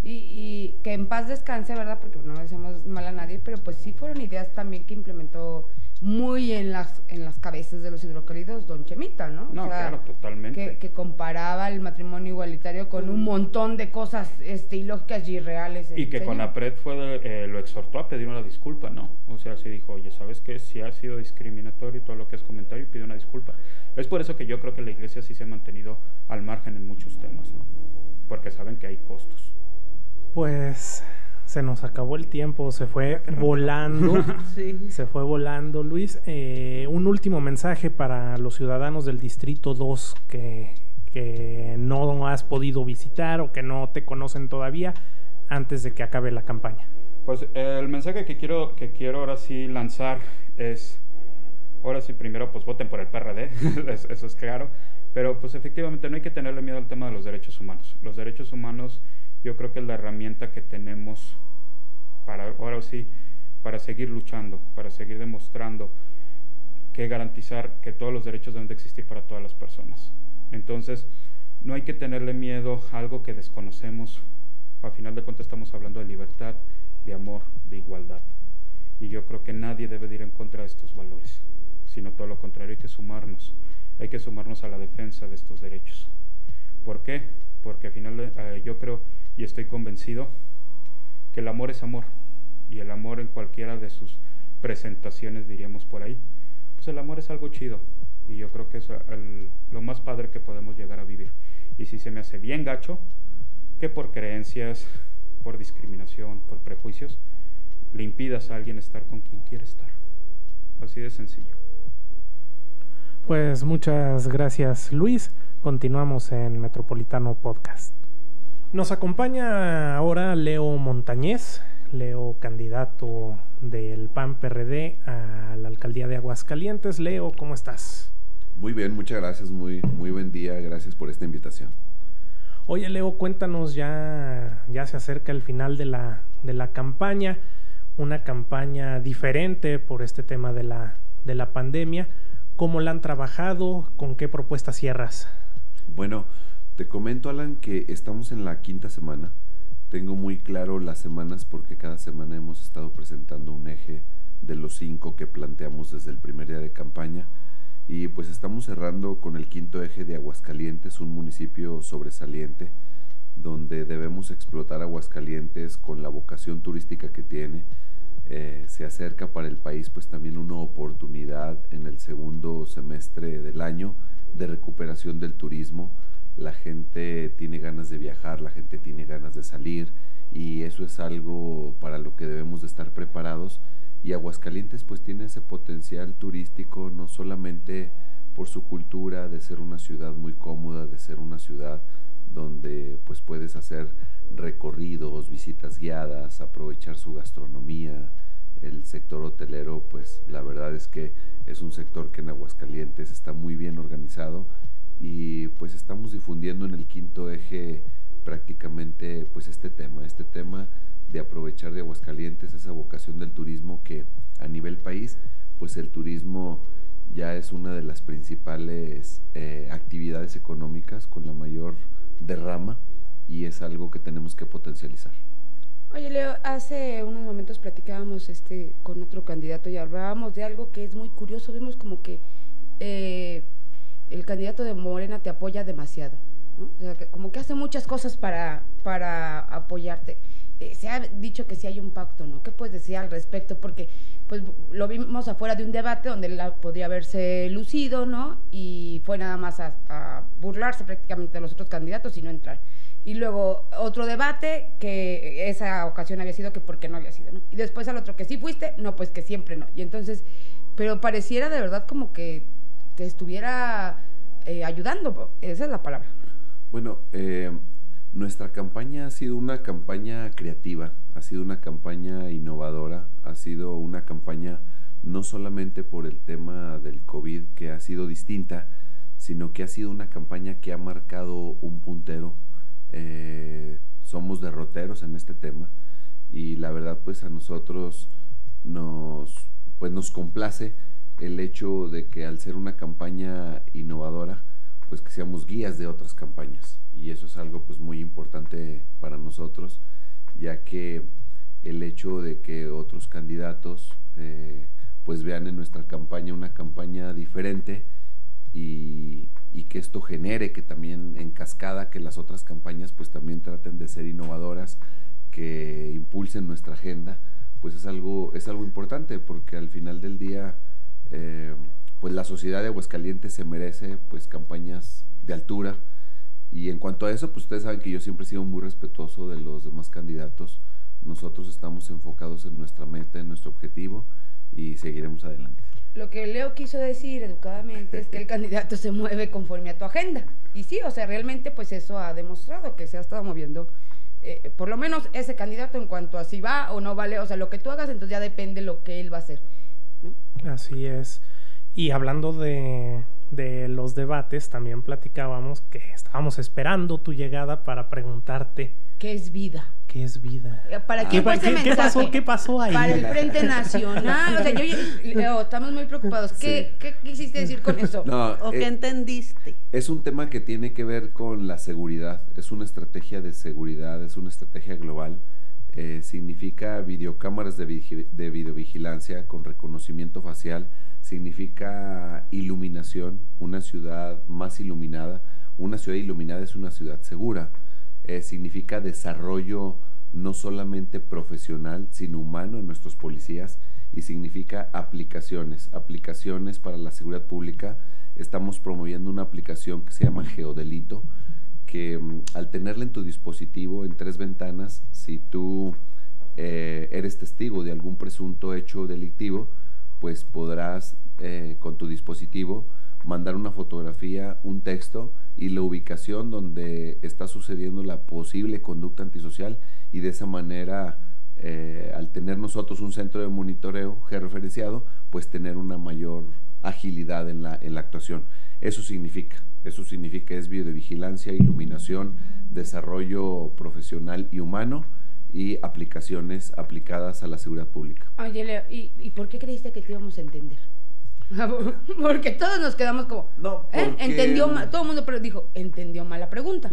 y, y, que en paz descanse, ¿verdad? Porque no le decimos mal a nadie, pero pues sí fueron ideas también que implementó muy en las, en las cabezas de los hidrocálidos don Chemita, ¿no? No, claro, totalmente. Que, comparaba el matrimonio igualitario con un montón de cosas este, ilógicas y irreales. Y que con APRED fue eh, lo exhortó a pedir una disculpa, ¿no? O sea, sí dijo, oye, ¿sabes qué? Si ha sido discriminatorio todo lo que es comentario y pide una disculpa. Es por eso que yo creo que la iglesia sí se ha mantenido al margen en muchos temas, ¿no? Porque saben que hay costos. Pues se nos acabó el tiempo, se fue volando. Se fue volando, Luis. Eh, un último mensaje para los ciudadanos del Distrito 2 que, que no has podido visitar o que no te conocen todavía antes de que acabe la campaña. Pues el mensaje que quiero, que quiero ahora sí lanzar es, ahora sí primero pues voten por el PRD, eso es claro, pero pues efectivamente no hay que tenerle miedo al tema de los derechos humanos. Los derechos humanos yo creo que es la herramienta que tenemos para, ahora sí, para seguir luchando, para seguir demostrando que garantizar que todos los derechos deben de existir para todas las personas. Entonces, no hay que tenerle miedo a algo que desconocemos. A final de cuentas estamos hablando de libertad, de amor, de igualdad. Y yo creo que nadie debe ir en contra de estos valores, sino todo lo contrario, hay que sumarnos, hay que sumarnos a la defensa de estos derechos. ¿Por qué? Porque al final eh, yo creo y estoy convencido que el amor es amor y el amor en cualquiera de sus presentaciones diríamos por ahí, pues el amor es algo chido y yo creo que es lo más padre que podemos llegar a vivir. Y si se me hace bien gacho, que por creencias, por discriminación, por prejuicios, le impidas a alguien estar con quien quiere estar. Así de sencillo. Pues muchas gracias Luis. Continuamos en Metropolitano Podcast. Nos acompaña ahora Leo Montañez, Leo candidato del PAN PRD a la alcaldía de Aguascalientes. Leo, ¿cómo estás? Muy bien, muchas gracias, muy, muy buen día, gracias por esta invitación. Oye Leo, cuéntanos, ya, ya se acerca el final de la, de la campaña, una campaña diferente por este tema de la, de la pandemia. ¿Cómo la han trabajado? ¿Con qué propuestas cierras? Bueno, te comento, Alan, que estamos en la quinta semana. Tengo muy claro las semanas porque cada semana hemos estado presentando un eje de los cinco que planteamos desde el primer día de campaña. Y pues estamos cerrando con el quinto eje de Aguascalientes, un municipio sobresaliente, donde debemos explotar Aguascalientes con la vocación turística que tiene, eh, se acerca para el país pues también una oportunidad en el segundo semestre del año de recuperación del turismo. La gente tiene ganas de viajar, la gente tiene ganas de salir y eso es algo para lo que debemos de estar preparados. Y Aguascalientes pues tiene ese potencial turístico no solamente por su cultura de ser una ciudad muy cómoda, de ser una ciudad donde pues puedes hacer recorridos, visitas guiadas, aprovechar su gastronomía. El sector hotelero, pues la verdad es que es un sector que en Aguascalientes está muy bien organizado y pues estamos difundiendo en el quinto eje prácticamente pues este tema, este tema de aprovechar de Aguascalientes esa vocación del turismo que a nivel país pues el turismo ya es una de las principales eh, actividades económicas con la mayor derrama y es algo que tenemos que potencializar. Oye, Leo, hace unos momentos platicábamos este, con otro candidato y hablábamos de algo que es muy curioso. Vimos como que eh, el candidato de Morena te apoya demasiado. como que hace muchas cosas para, para apoyarte. Eh, se ha dicho que sí hay un pacto, ¿no? ¿Qué puedes decir al respecto? Porque pues lo vimos afuera de un debate donde él podría haberse lucido, ¿no? Y fue nada más a, burlarse prácticamente de los otros candidatos y no entrar. Y luego otro debate que esa ocasión había sido que porque no había sido, ¿no? Y después al otro que sí fuiste, no, pues que siempre no. Y entonces, pero pareciera de verdad como que te estuviera eh, ayudando, esa es la palabra. Bueno, eh, nuestra campaña ha sido una campaña creativa, ha sido una campaña innovadora, ha sido una campaña no solamente por el tema del COVID que ha sido distinta, sino que ha sido una campaña que ha marcado un puntero. Eh, somos derroteros en este tema y la verdad pues a nosotros nos, pues nos complace el hecho de que al ser una campaña innovadora, pues que seamos guías de otras campañas. Y eso es algo pues muy importante para nosotros ya que el hecho de que otros candidatos eh, pues vean en nuestra campaña una campaña diferente y, y, que esto genere que también en cascada que las otras campañas pues también traten de ser innovadoras, que impulsen nuestra agenda, pues es algo, es algo importante porque al final del día eh, pues la sociedad de Aguascalientes se merece pues campañas de altura y en cuanto a eso pues ustedes saben que yo siempre he sido muy respetuoso de los demás candidatos, nosotros estamos enfocados en nuestra meta, en nuestro objetivo y seguiremos adelante. Lo que Leo quiso decir educadamente es que el candidato se mueve conforme a tu agenda. Y sí, o sea, realmente pues eso ha demostrado que se ha estado moviendo, eh, por lo menos ese candidato en cuanto a si va o no vale, o sea, lo que tú hagas, entonces ya depende lo que él va a hacer. Así es. Y hablando de, de los debates, también platicábamos que estábamos esperando tu llegada para preguntarte. ¿Qué es vida? ¿Qué es vida? Eh, ¿Para qué, ¿Qué, ¿qué pasó, ¿Qué pasó ahí? Para el Frente Nacional. o sea, yo, Leo, estamos muy preocupados. ¿Qué, ¿Qué, quisiste decir con eso? No, ¿O eh, qué entendiste? Es un tema que tiene que ver con la seguridad. Es una estrategia de seguridad, es una estrategia global. Eh, significa videocámaras de, vigi de videovigilancia con reconocimiento facial. Significa iluminación, una ciudad más iluminada. Una ciudad iluminada es una ciudad segura. Eh, significa desarrollo no solamente profesional, sino humano en nuestros policías y significa aplicaciones, aplicaciones para la seguridad pública. Estamos promoviendo una aplicación que se llama Geodelito, que mm, al tenerla en tu dispositivo en tres ventanas, si tú eh, eres testigo de algún presunto hecho delictivo, pues podrás eh, con tu dispositivo mandar una fotografía, un texto y la ubicación donde está sucediendo la posible conducta antisocial y de esa manera, eh, al tener nosotros un centro de monitoreo georreferenciado, pues tener una mayor agilidad en la, en la actuación. Eso significa, eso significa es videovigilancia, iluminación, desarrollo profesional y humano y aplicaciones aplicadas a la seguridad pública. Oye, Leo, ¿y, ¿y por qué creíste que te íbamos a entender? porque todos nos quedamos como, No, ¿eh? porque- entendió mal, todo el mundo pero dijo, entendió mal la pregunta.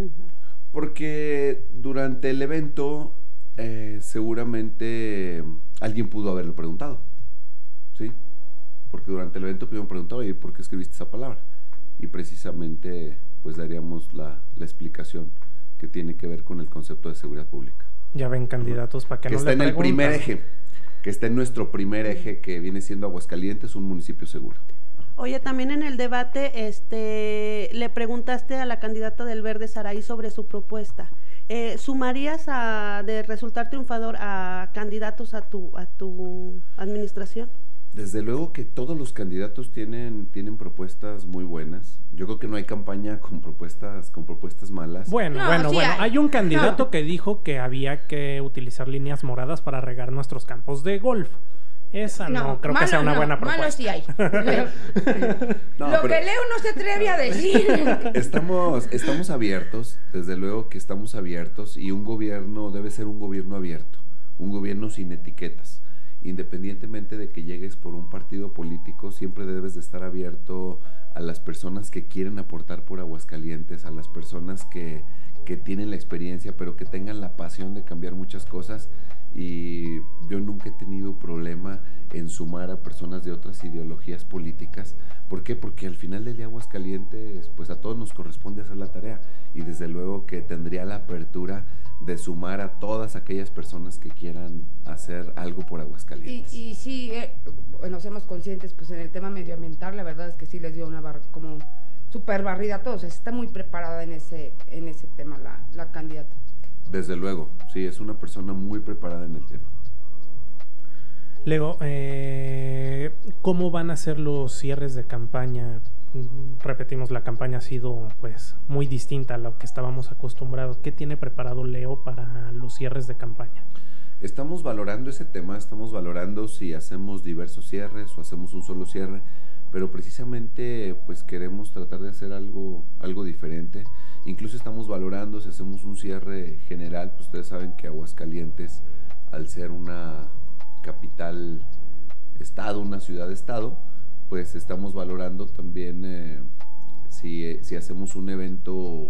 Porque durante el evento eh, seguramente alguien pudo haberlo preguntado. Porque durante el evento pudieron preguntar, oye, ¿por qué escribiste esa palabra? Y precisamente pues daríamos la, la explicación que tiene que ver con el concepto de seguridad pública. Ya ven candidatos para que, Que no está le en el primer eje, que está en nuestro primer eje que viene siendo Aguascalientes, un municipio seguro. Oye, también en el debate, este, le preguntaste a la candidata del Verde Saraí sobre su propuesta. Eh, ¿Sumarías a, de resultar triunfador a candidatos a tu, a tu administración? Desde luego que todos los candidatos tienen, tienen propuestas muy buenas. Yo creo que no hay campaña con propuestas, con propuestas malas. Bueno, No, bueno, sí bueno. hay. Hay un candidato No. que dijo que había que utilizar líneas moradas para regar nuestros campos de golf. Esa no, creo que sea una no, buena propuesta. Malo sí hay. No, Lo pero- que Leo no se atreve a decir. Estamos, estamos abiertos, desde luego que estamos abiertos y un gobierno debe ser un gobierno abierto, un gobierno sin etiquetas. Independientemente de que llegues por un partido político, siempre debes de estar abierto a las personas que quieren aportar por Aguascalientes, a las personas que, que tienen la experiencia, pero que tengan la pasión de cambiar muchas cosas. Y yo nunca he tenido problema en sumar a personas de otras ideologías políticas. ¿Por qué? Porque al final del día Aguascalientes, pues a todos nos corresponde hacer la tarea. Y desde luego que tendría la apertura de sumar a todas aquellas personas que quieran hacer algo por Y, Aguascalientes. y sí, eh, bueno, somos conscientes, pues en el tema medioambiental, la verdad es que sí les dio una bar como super barrida a todos. Está muy preparada en ese, en ese tema la, la candidata. Desde luego, sí, es una persona muy preparada en el tema. Lego, eh, ¿cómo van a ser los cierres de campaña? Repetimos, la campaña ha sido pues muy distinta a lo que estábamos acostumbrados. ¿Qué tiene preparado Leo para los cierres de campaña? Estamos valorando ese tema, estamos valorando si hacemos diversos cierres o hacemos un solo cierre, pero precisamente pues queremos tratar de hacer algo, algo diferente. Incluso estamos valorando si hacemos un cierre general, pues ustedes saben que Aguascalientes, al ser una capital estado, una ciudad estado, pues estamos valorando también eh, si, si hacemos un evento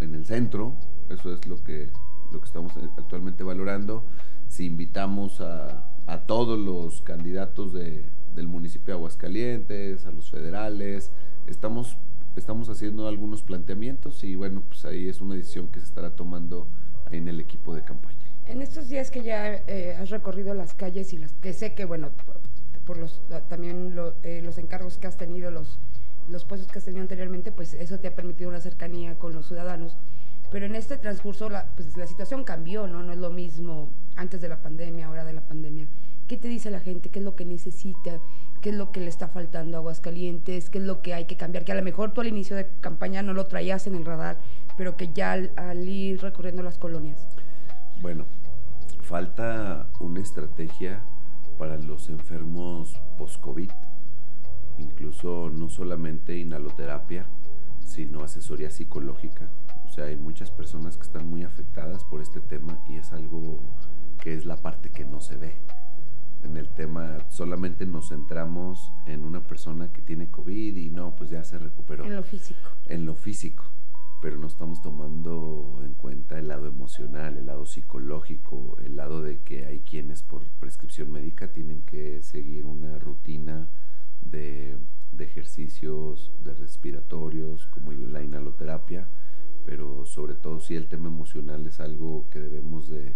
en el centro, eso es lo que, lo que estamos actualmente valorando, si invitamos a, a todos los candidatos de, del municipio de Aguascalientes, a los federales. Estamos, estamos haciendo algunos planteamientos y bueno, pues ahí es una decisión que se estará tomando en el equipo de campaña. En estos días que ya eh, has recorrido las calles y las que sé que, bueno, por los también eh, los encargos que has tenido, los, los puestos que has tenido anteriormente, pues eso te ha permitido una cercanía con los ciudadanos. Pero en este transcurso la, pues la situación cambió, ¿no? No es lo mismo antes de la pandemia, ahora de la pandemia. ¿Qué te dice la gente? ¿Qué es lo que necesita? ¿Qué es lo que le está faltando a Aguascalientes? ¿Qué es lo que hay que cambiar? Que a lo mejor tú al inicio de campaña no lo traías en el radar, pero que ya al, ir recorriendo las colonias. Bueno, falta una estrategia para los enfermos post-COVID, incluso no solamente inhaloterapia, sino asesoría psicológica. O sea, hay muchas personas que están muy afectadas por este tema y es algo que es la parte que no se ve. En el tema solamente nos centramos en una persona que tiene COVID y no, pues ya se recuperó. En lo físico. En lo físico pero no estamos tomando en cuenta el lado el lado psicológico, el lado de que hay quienes por prescripción médica tienen que seguir una rutina de, ejercicios, de respiratorios, como la inhaloterapia, pero sobre todo si el tema emocional es algo que debemos de,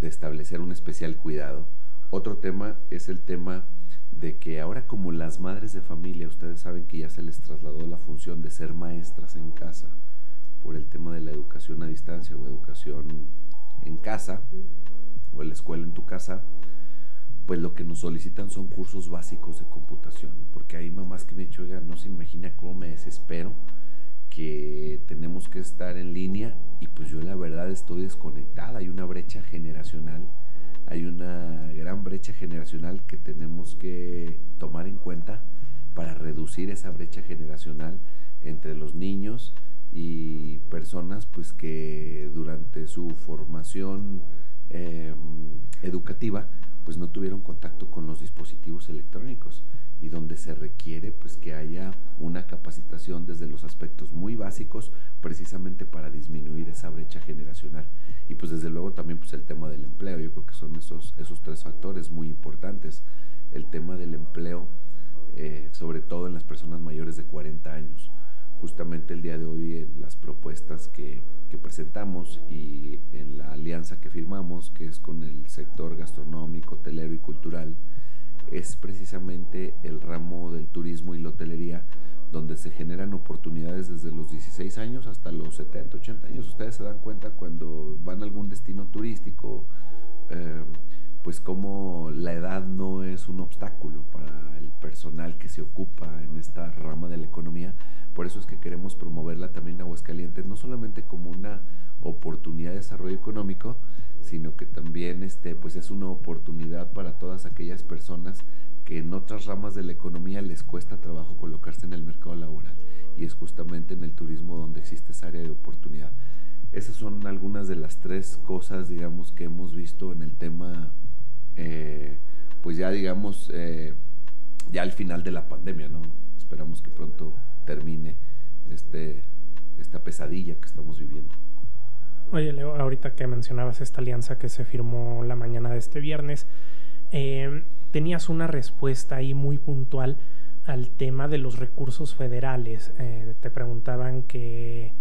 de establecer un especial cuidado. Otro tema es el tema de que ahora como las madres de familia, ustedes saben que ya se les trasladó la función de ser maestras en casa por el tema de la educación a distancia o educación en casa o la escuela en tu casa, pues lo que nos solicitan son cursos básicos de computación, porque hay mamás que me han dicho, oiga, no se imagina cómo me desespero que tenemos que estar en línea y pues yo la verdad estoy desconectada, hay una brecha generacional hay una gran brecha generacional que tenemos que tomar en cuenta para reducir esa brecha generacional entre los niños y personas pues que durante su formación em, educativa pues no tuvieron contacto con los dispositivos electrónicos y donde se requiere pues que haya una capacitación desde los aspectos muy básicos precisamente para disminuir esa brecha generacional. Y pues desde luego también pues el tema del empleo. Yo creo que son esos esos tres factores muy importantes. El tema del empleo eh, sobre todo en las personas mayores de 40 años justamente el día de hoy en las propuestas que, que presentamos y en la alianza que firmamos que es con el sector gastronómico hotelero y cultural es precisamente el ramo del turismo y la hotelería, donde se generan oportunidades desde los 16 años hasta los 70, 80 años. Ustedes se dan cuenta cuando van a algún destino turístico, eh, pues como la edad no es un obstáculo para el personal que se ocupa en esta rama de la economía. Por eso es que queremos promoverla también en Aguascalientes, no solamente como una oportunidad de desarrollo económico, sino que también este, pues es una oportunidad para todas aquellas personas que en otras ramas de la economía les cuesta trabajo colocarse en el mercado laboral y es justamente en el turismo donde existe esa área de oportunidad. Esas son algunas de las tres cosas, digamos, que hemos visto en el tema, eh, pues ya digamos, eh, ya al final de la pandemia, ¿no? Esperamos que pronto termine este, esta pesadilla que estamos viviendo. Oye, Leo, ahorita que mencionabas esta alianza que se firmó la mañana de este viernes, eh, tenías una respuesta ahí muy puntual al tema de los recursos federales. Te preguntaban que,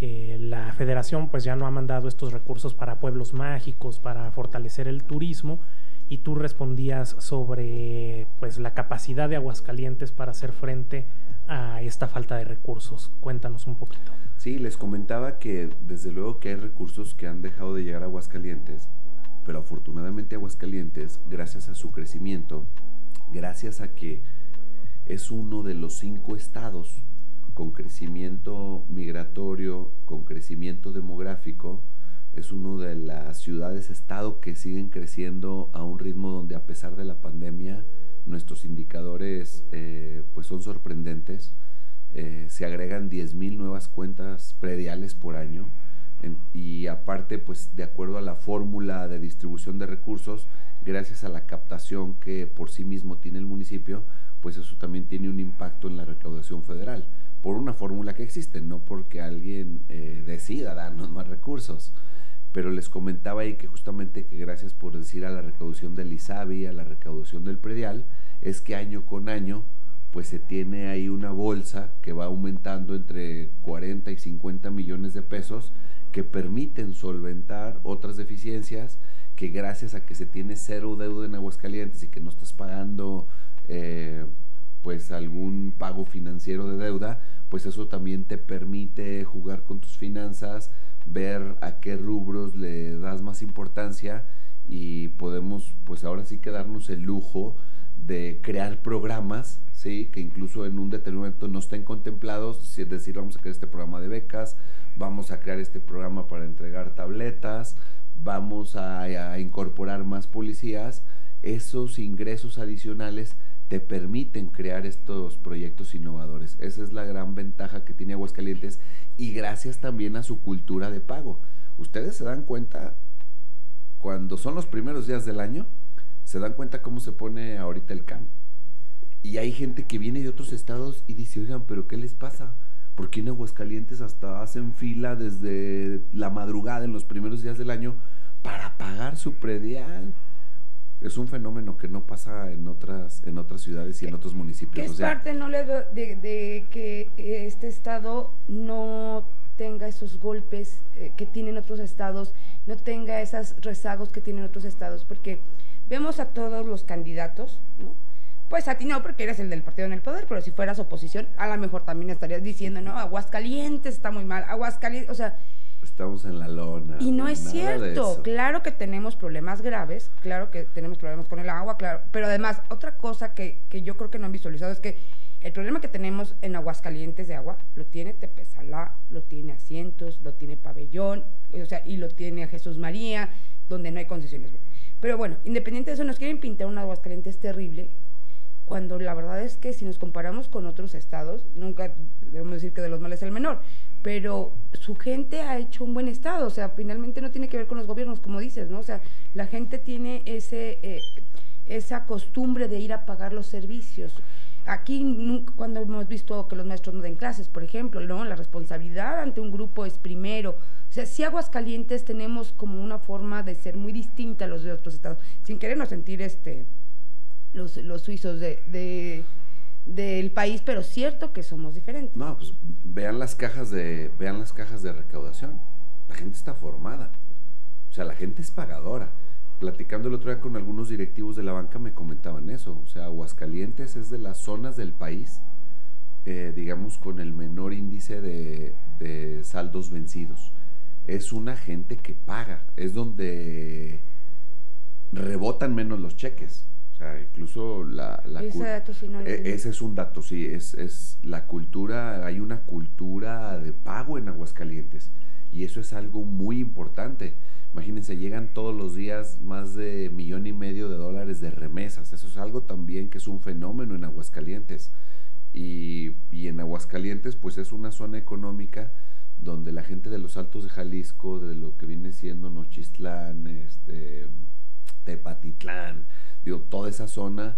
que la federación pues ya no ha mandado estos recursos para pueblos mágicos, para fortalecer el turismo, y tú respondías sobre pues la capacidad de Aguascalientes para hacer frente a esta falta de recursos. Cuéntanos un poquito. Sí, les comentaba que desde luego que hay recursos que han dejado de llegar a Aguascalientes, pero afortunadamente Aguascalientes, gracias a su crecimiento, gracias a que es uno de los cinco estados con crecimiento migratorio, con crecimiento demográfico, es uno de las ciudades-estado que siguen creciendo a un ritmo donde a pesar de la pandemia nuestros indicadores eh, pues son sorprendentes. Eh, se agregan 10.000 nuevas cuentas prediales por año y aparte pues de acuerdo a la fórmula de distribución de recursos, gracias a la captación que por sí mismo tiene el municipio, pues eso también tiene un impacto en la recaudación federal por una fórmula que existe, no porque alguien eh, decida darnos más recursos. Pero les comentaba ahí que justamente que gracias por decir a la recaudación del ISABI, a la recaudación del predial, es que año con año pues se tiene ahí una bolsa que va aumentando entre 40 y 50 millones de pesos que permiten solventar otras deficiencias que gracias a que se tiene cero deuda en Aguascalientes y que no estás pagando eh, pues algún pago financiero de deuda, pues eso también te permite jugar con tus finanzas, ver a qué rubros le das más importancia y podemos pues ahora sí que darnos el lujo de crear programas, ¿sí? que incluso en un determinado momento no estén contemplados, es decir, vamos a crear este programa de becas, vamos a crear este programa para entregar tabletas, vamos a incorporar más policías, esos ingresos adicionales te permiten crear estos proyectos innovadores. Esa es la gran ventaja que tiene Aguascalientes y gracias también a su cultura de pago. Ustedes se dan cuenta, cuando son los primeros días del año, se dan cuenta cómo se pone ahorita el CAM. Y hay gente que viene de otros estados y dice, oigan, pero ¿qué les pasa? Porque en Aguascalientes hasta hacen fila desde la madrugada en los primeros días del año para pagar su predial? Es un fenómeno que no pasa en otras en otras ciudades y en otros municipios. Que es parte no le de, de, que este estado no tenga esos golpes eh, que tienen otros estados, no tenga esos rezagos que tienen otros estados, porque vemos a todos los candidatos, ¿no? Pues a ti no, porque eres el del partido en el poder, pero si fueras oposición, a lo mejor también estarías diciendo, no, Aguascalientes está muy mal, Aguascalientes, o sea, Estamos en la lona. Y no es cierto. Claro que tenemos problemas graves, claro que tenemos problemas con el agua, claro. Pero además, otra cosa que, que yo creo que no han visualizado es que el problema que tenemos en Aguascalientes de agua lo tiene Tepesalá, lo tiene Asientos, lo tiene Pabellón, o sea, y lo tiene Jesús María, donde no hay concesiones. Pero bueno, independiente de eso, nos quieren pintar un Aguascalientes terrible, cuando la verdad es que si nos comparamos con otros estados, nunca debemos decir que de los males el menor, pero su gente ha hecho un buen estado, o sea, finalmente no tiene que ver con los gobiernos, como dices, ¿no? O sea, la gente tiene ese, eh, esa costumbre de ir a pagar los servicios. Aquí, nunca, cuando hemos visto que los maestros no den clases, por ejemplo, ¿no? La responsabilidad ante un grupo es primero. O sea, si Aguascalientes tenemos como una forma de ser muy distinta a los de otros estados, sin querernos sentir este, los, los suizos de del país, pero cierto que somos diferentes. No, pues vean las cajas de vean las cajas de recaudación. La gente está formada. O sea, la gente es pagadora. Platicando el otro día con algunos directivos de la banca me comentaban eso. O sea, Aguascalientes es de las zonas del país, eh, digamos, con el menor índice de, de saldos vencidos. Es una gente que paga. Es donde rebotan menos los cheques incluso la... ese dato sí no e, Ese es un dato, sí, es, es la cultura, hay una cultura de pago en Aguascalientes y eso es algo muy importante. Imagínense, llegan todos los días más de millón y medio de dólares de remesas. Eso es algo también que es un fenómeno en Aguascalientes. Y, y en Aguascalientes, pues es una zona económica donde la gente de los altos de Jalisco, de lo que viene siendo Nochistlán, este, Tepatitlán, digo, toda esa zona,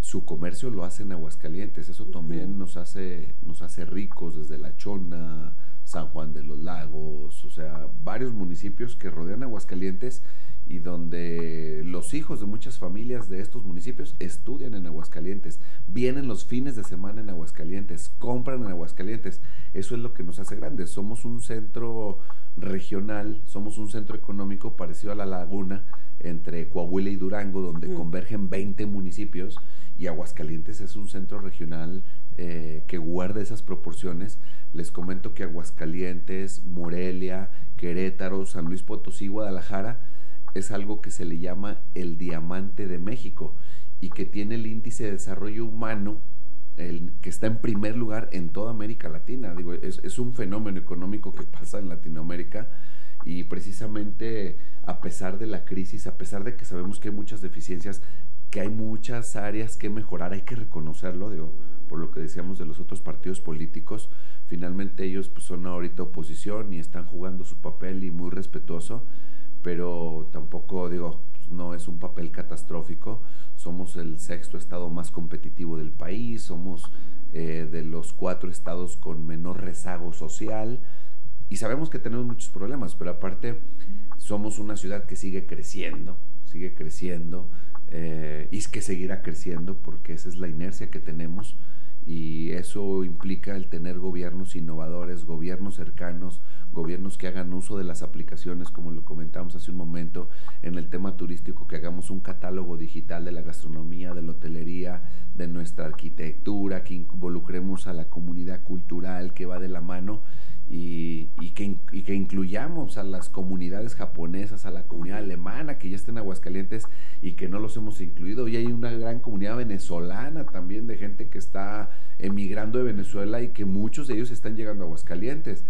su comercio lo hace en Aguascalientes, eso también nos hace, nos hace ricos desde La Chona, San Juan de los Lagos, o sea, varios municipios que rodean Aguascalientes y donde los hijos de muchas familias de estos municipios estudian en Aguascalientes, vienen los fines de semana en Aguascalientes, compran en Aguascalientes. Eso es lo que nos hace grandes. Somos un centro regional, somos un centro económico parecido a la laguna entre Coahuila y Durango, donde convergen 20 municipios, y Aguascalientes es un centro regional eh, que guarda esas proporciones. Les comento que Aguascalientes, Morelia, Querétaro, San Luis Potosí, Guadalajara, es algo que se le llama el diamante de México y que tiene el índice de desarrollo humano el, que está en primer lugar en toda América Latina. Digo, es, un fenómeno económico que pasa en Latinoamérica y precisamente a pesar de la crisis, a pesar de que sabemos que hay muchas deficiencias, que hay muchas áreas que mejorar, hay que reconocerlo, por lo que decíamos de los otros partidos políticos, finalmente ellos pues, son ahorita oposición y están jugando su papel y muy respetuoso, pero tampoco digo, no es un papel catastrófico, somos el sexto estado más competitivo del país, somos eh, de los cuatro estados con menor rezago social, y sabemos que tenemos muchos problemas, pero aparte somos una ciudad que sigue creciendo, sigue creciendo, eh, y que seguirá creciendo porque esa es la inercia que tenemos y eso implica el tener gobiernos innovadores, gobiernos cercanos, gobiernos que hagan uso de las aplicaciones, como lo comentamos hace un momento, en el tema turístico, que hagamos un catálogo digital de la gastronomía, de la hotelería, de nuestra arquitectura, que involucremos a la comunidad cultural que va de la mano y, que, que, incluyamos a las comunidades japonesas, a la comunidad alemana que ya está en Aguascalientes y que no los hemos incluido. Y hay una gran comunidad venezolana también de gente que está emigrando de Venezuela y que muchos de ellos están llegando a Aguascalientes.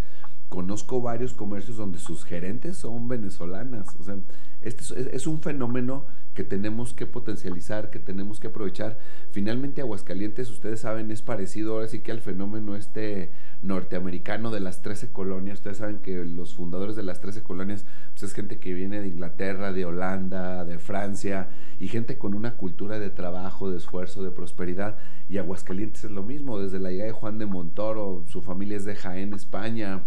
Conozco varios comercios donde sus gerentes son venezolanas. O sea, este es, un fenómeno que tenemos que potencializar, que tenemos que aprovechar. Finalmente, Aguascalientes, ustedes saben, es parecido ahora sí que al fenómeno este norteamericano de las 13 colonias. Ustedes saben que los fundadores de las 13 colonias pues es gente que viene de Inglaterra, de Holanda, de Francia y gente con una cultura de trabajo, de esfuerzo, de prosperidad. Y Aguascalientes es lo mismo, desde la llegada de Juan de Montoro, su familia es de Jaén, España.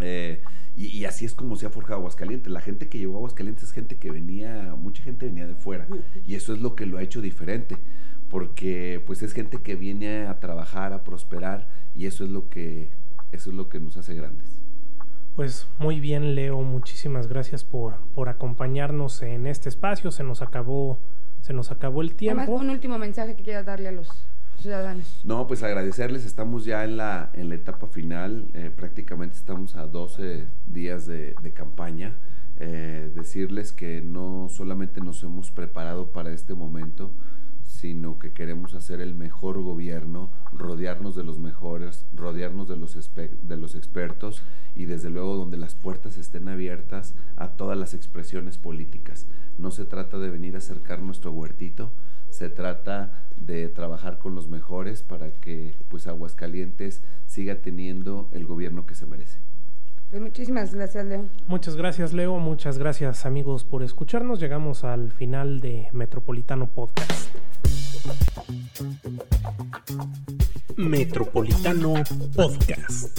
Eh, y, así es como se ha forjado Aguascalientes. La gente que llegó a Aguascalientes es gente que venía, mucha gente venía de fuera. Y eso es lo que lo ha hecho diferente. Porque pues es gente que viene a trabajar, a prosperar. Y eso es lo que, eso es lo que nos hace grandes. Pues muy bien, Leo. Muchísimas gracias por, por acompañarnos en este espacio. Se nos acabó, se nos acabó el tiempo. Además, un último mensaje que quieras darle a los ciudadanos? No, pues agradecerles, estamos ya en la, en la etapa final, eh, prácticamente estamos a 12 días de, campaña. Eh, decirles que no solamente nos hemos preparado para este momento, sino que queremos hacer el mejor gobierno, rodearnos de los mejores, rodearnos de los, de los expertos y desde luego donde las puertas estén abiertas a todas las expresiones políticas. No se trata de venir a acercar nuestro huertito, se trata de trabajar con los mejores para que pues Aguascalientes siga teniendo el gobierno que se merece. Pues muchísimas gracias, Leo. Muchas gracias, Leo. Muchas gracias, amigos, por escucharnos. Llegamos al final de Metropolitano Podcast. Metropolitano Podcast.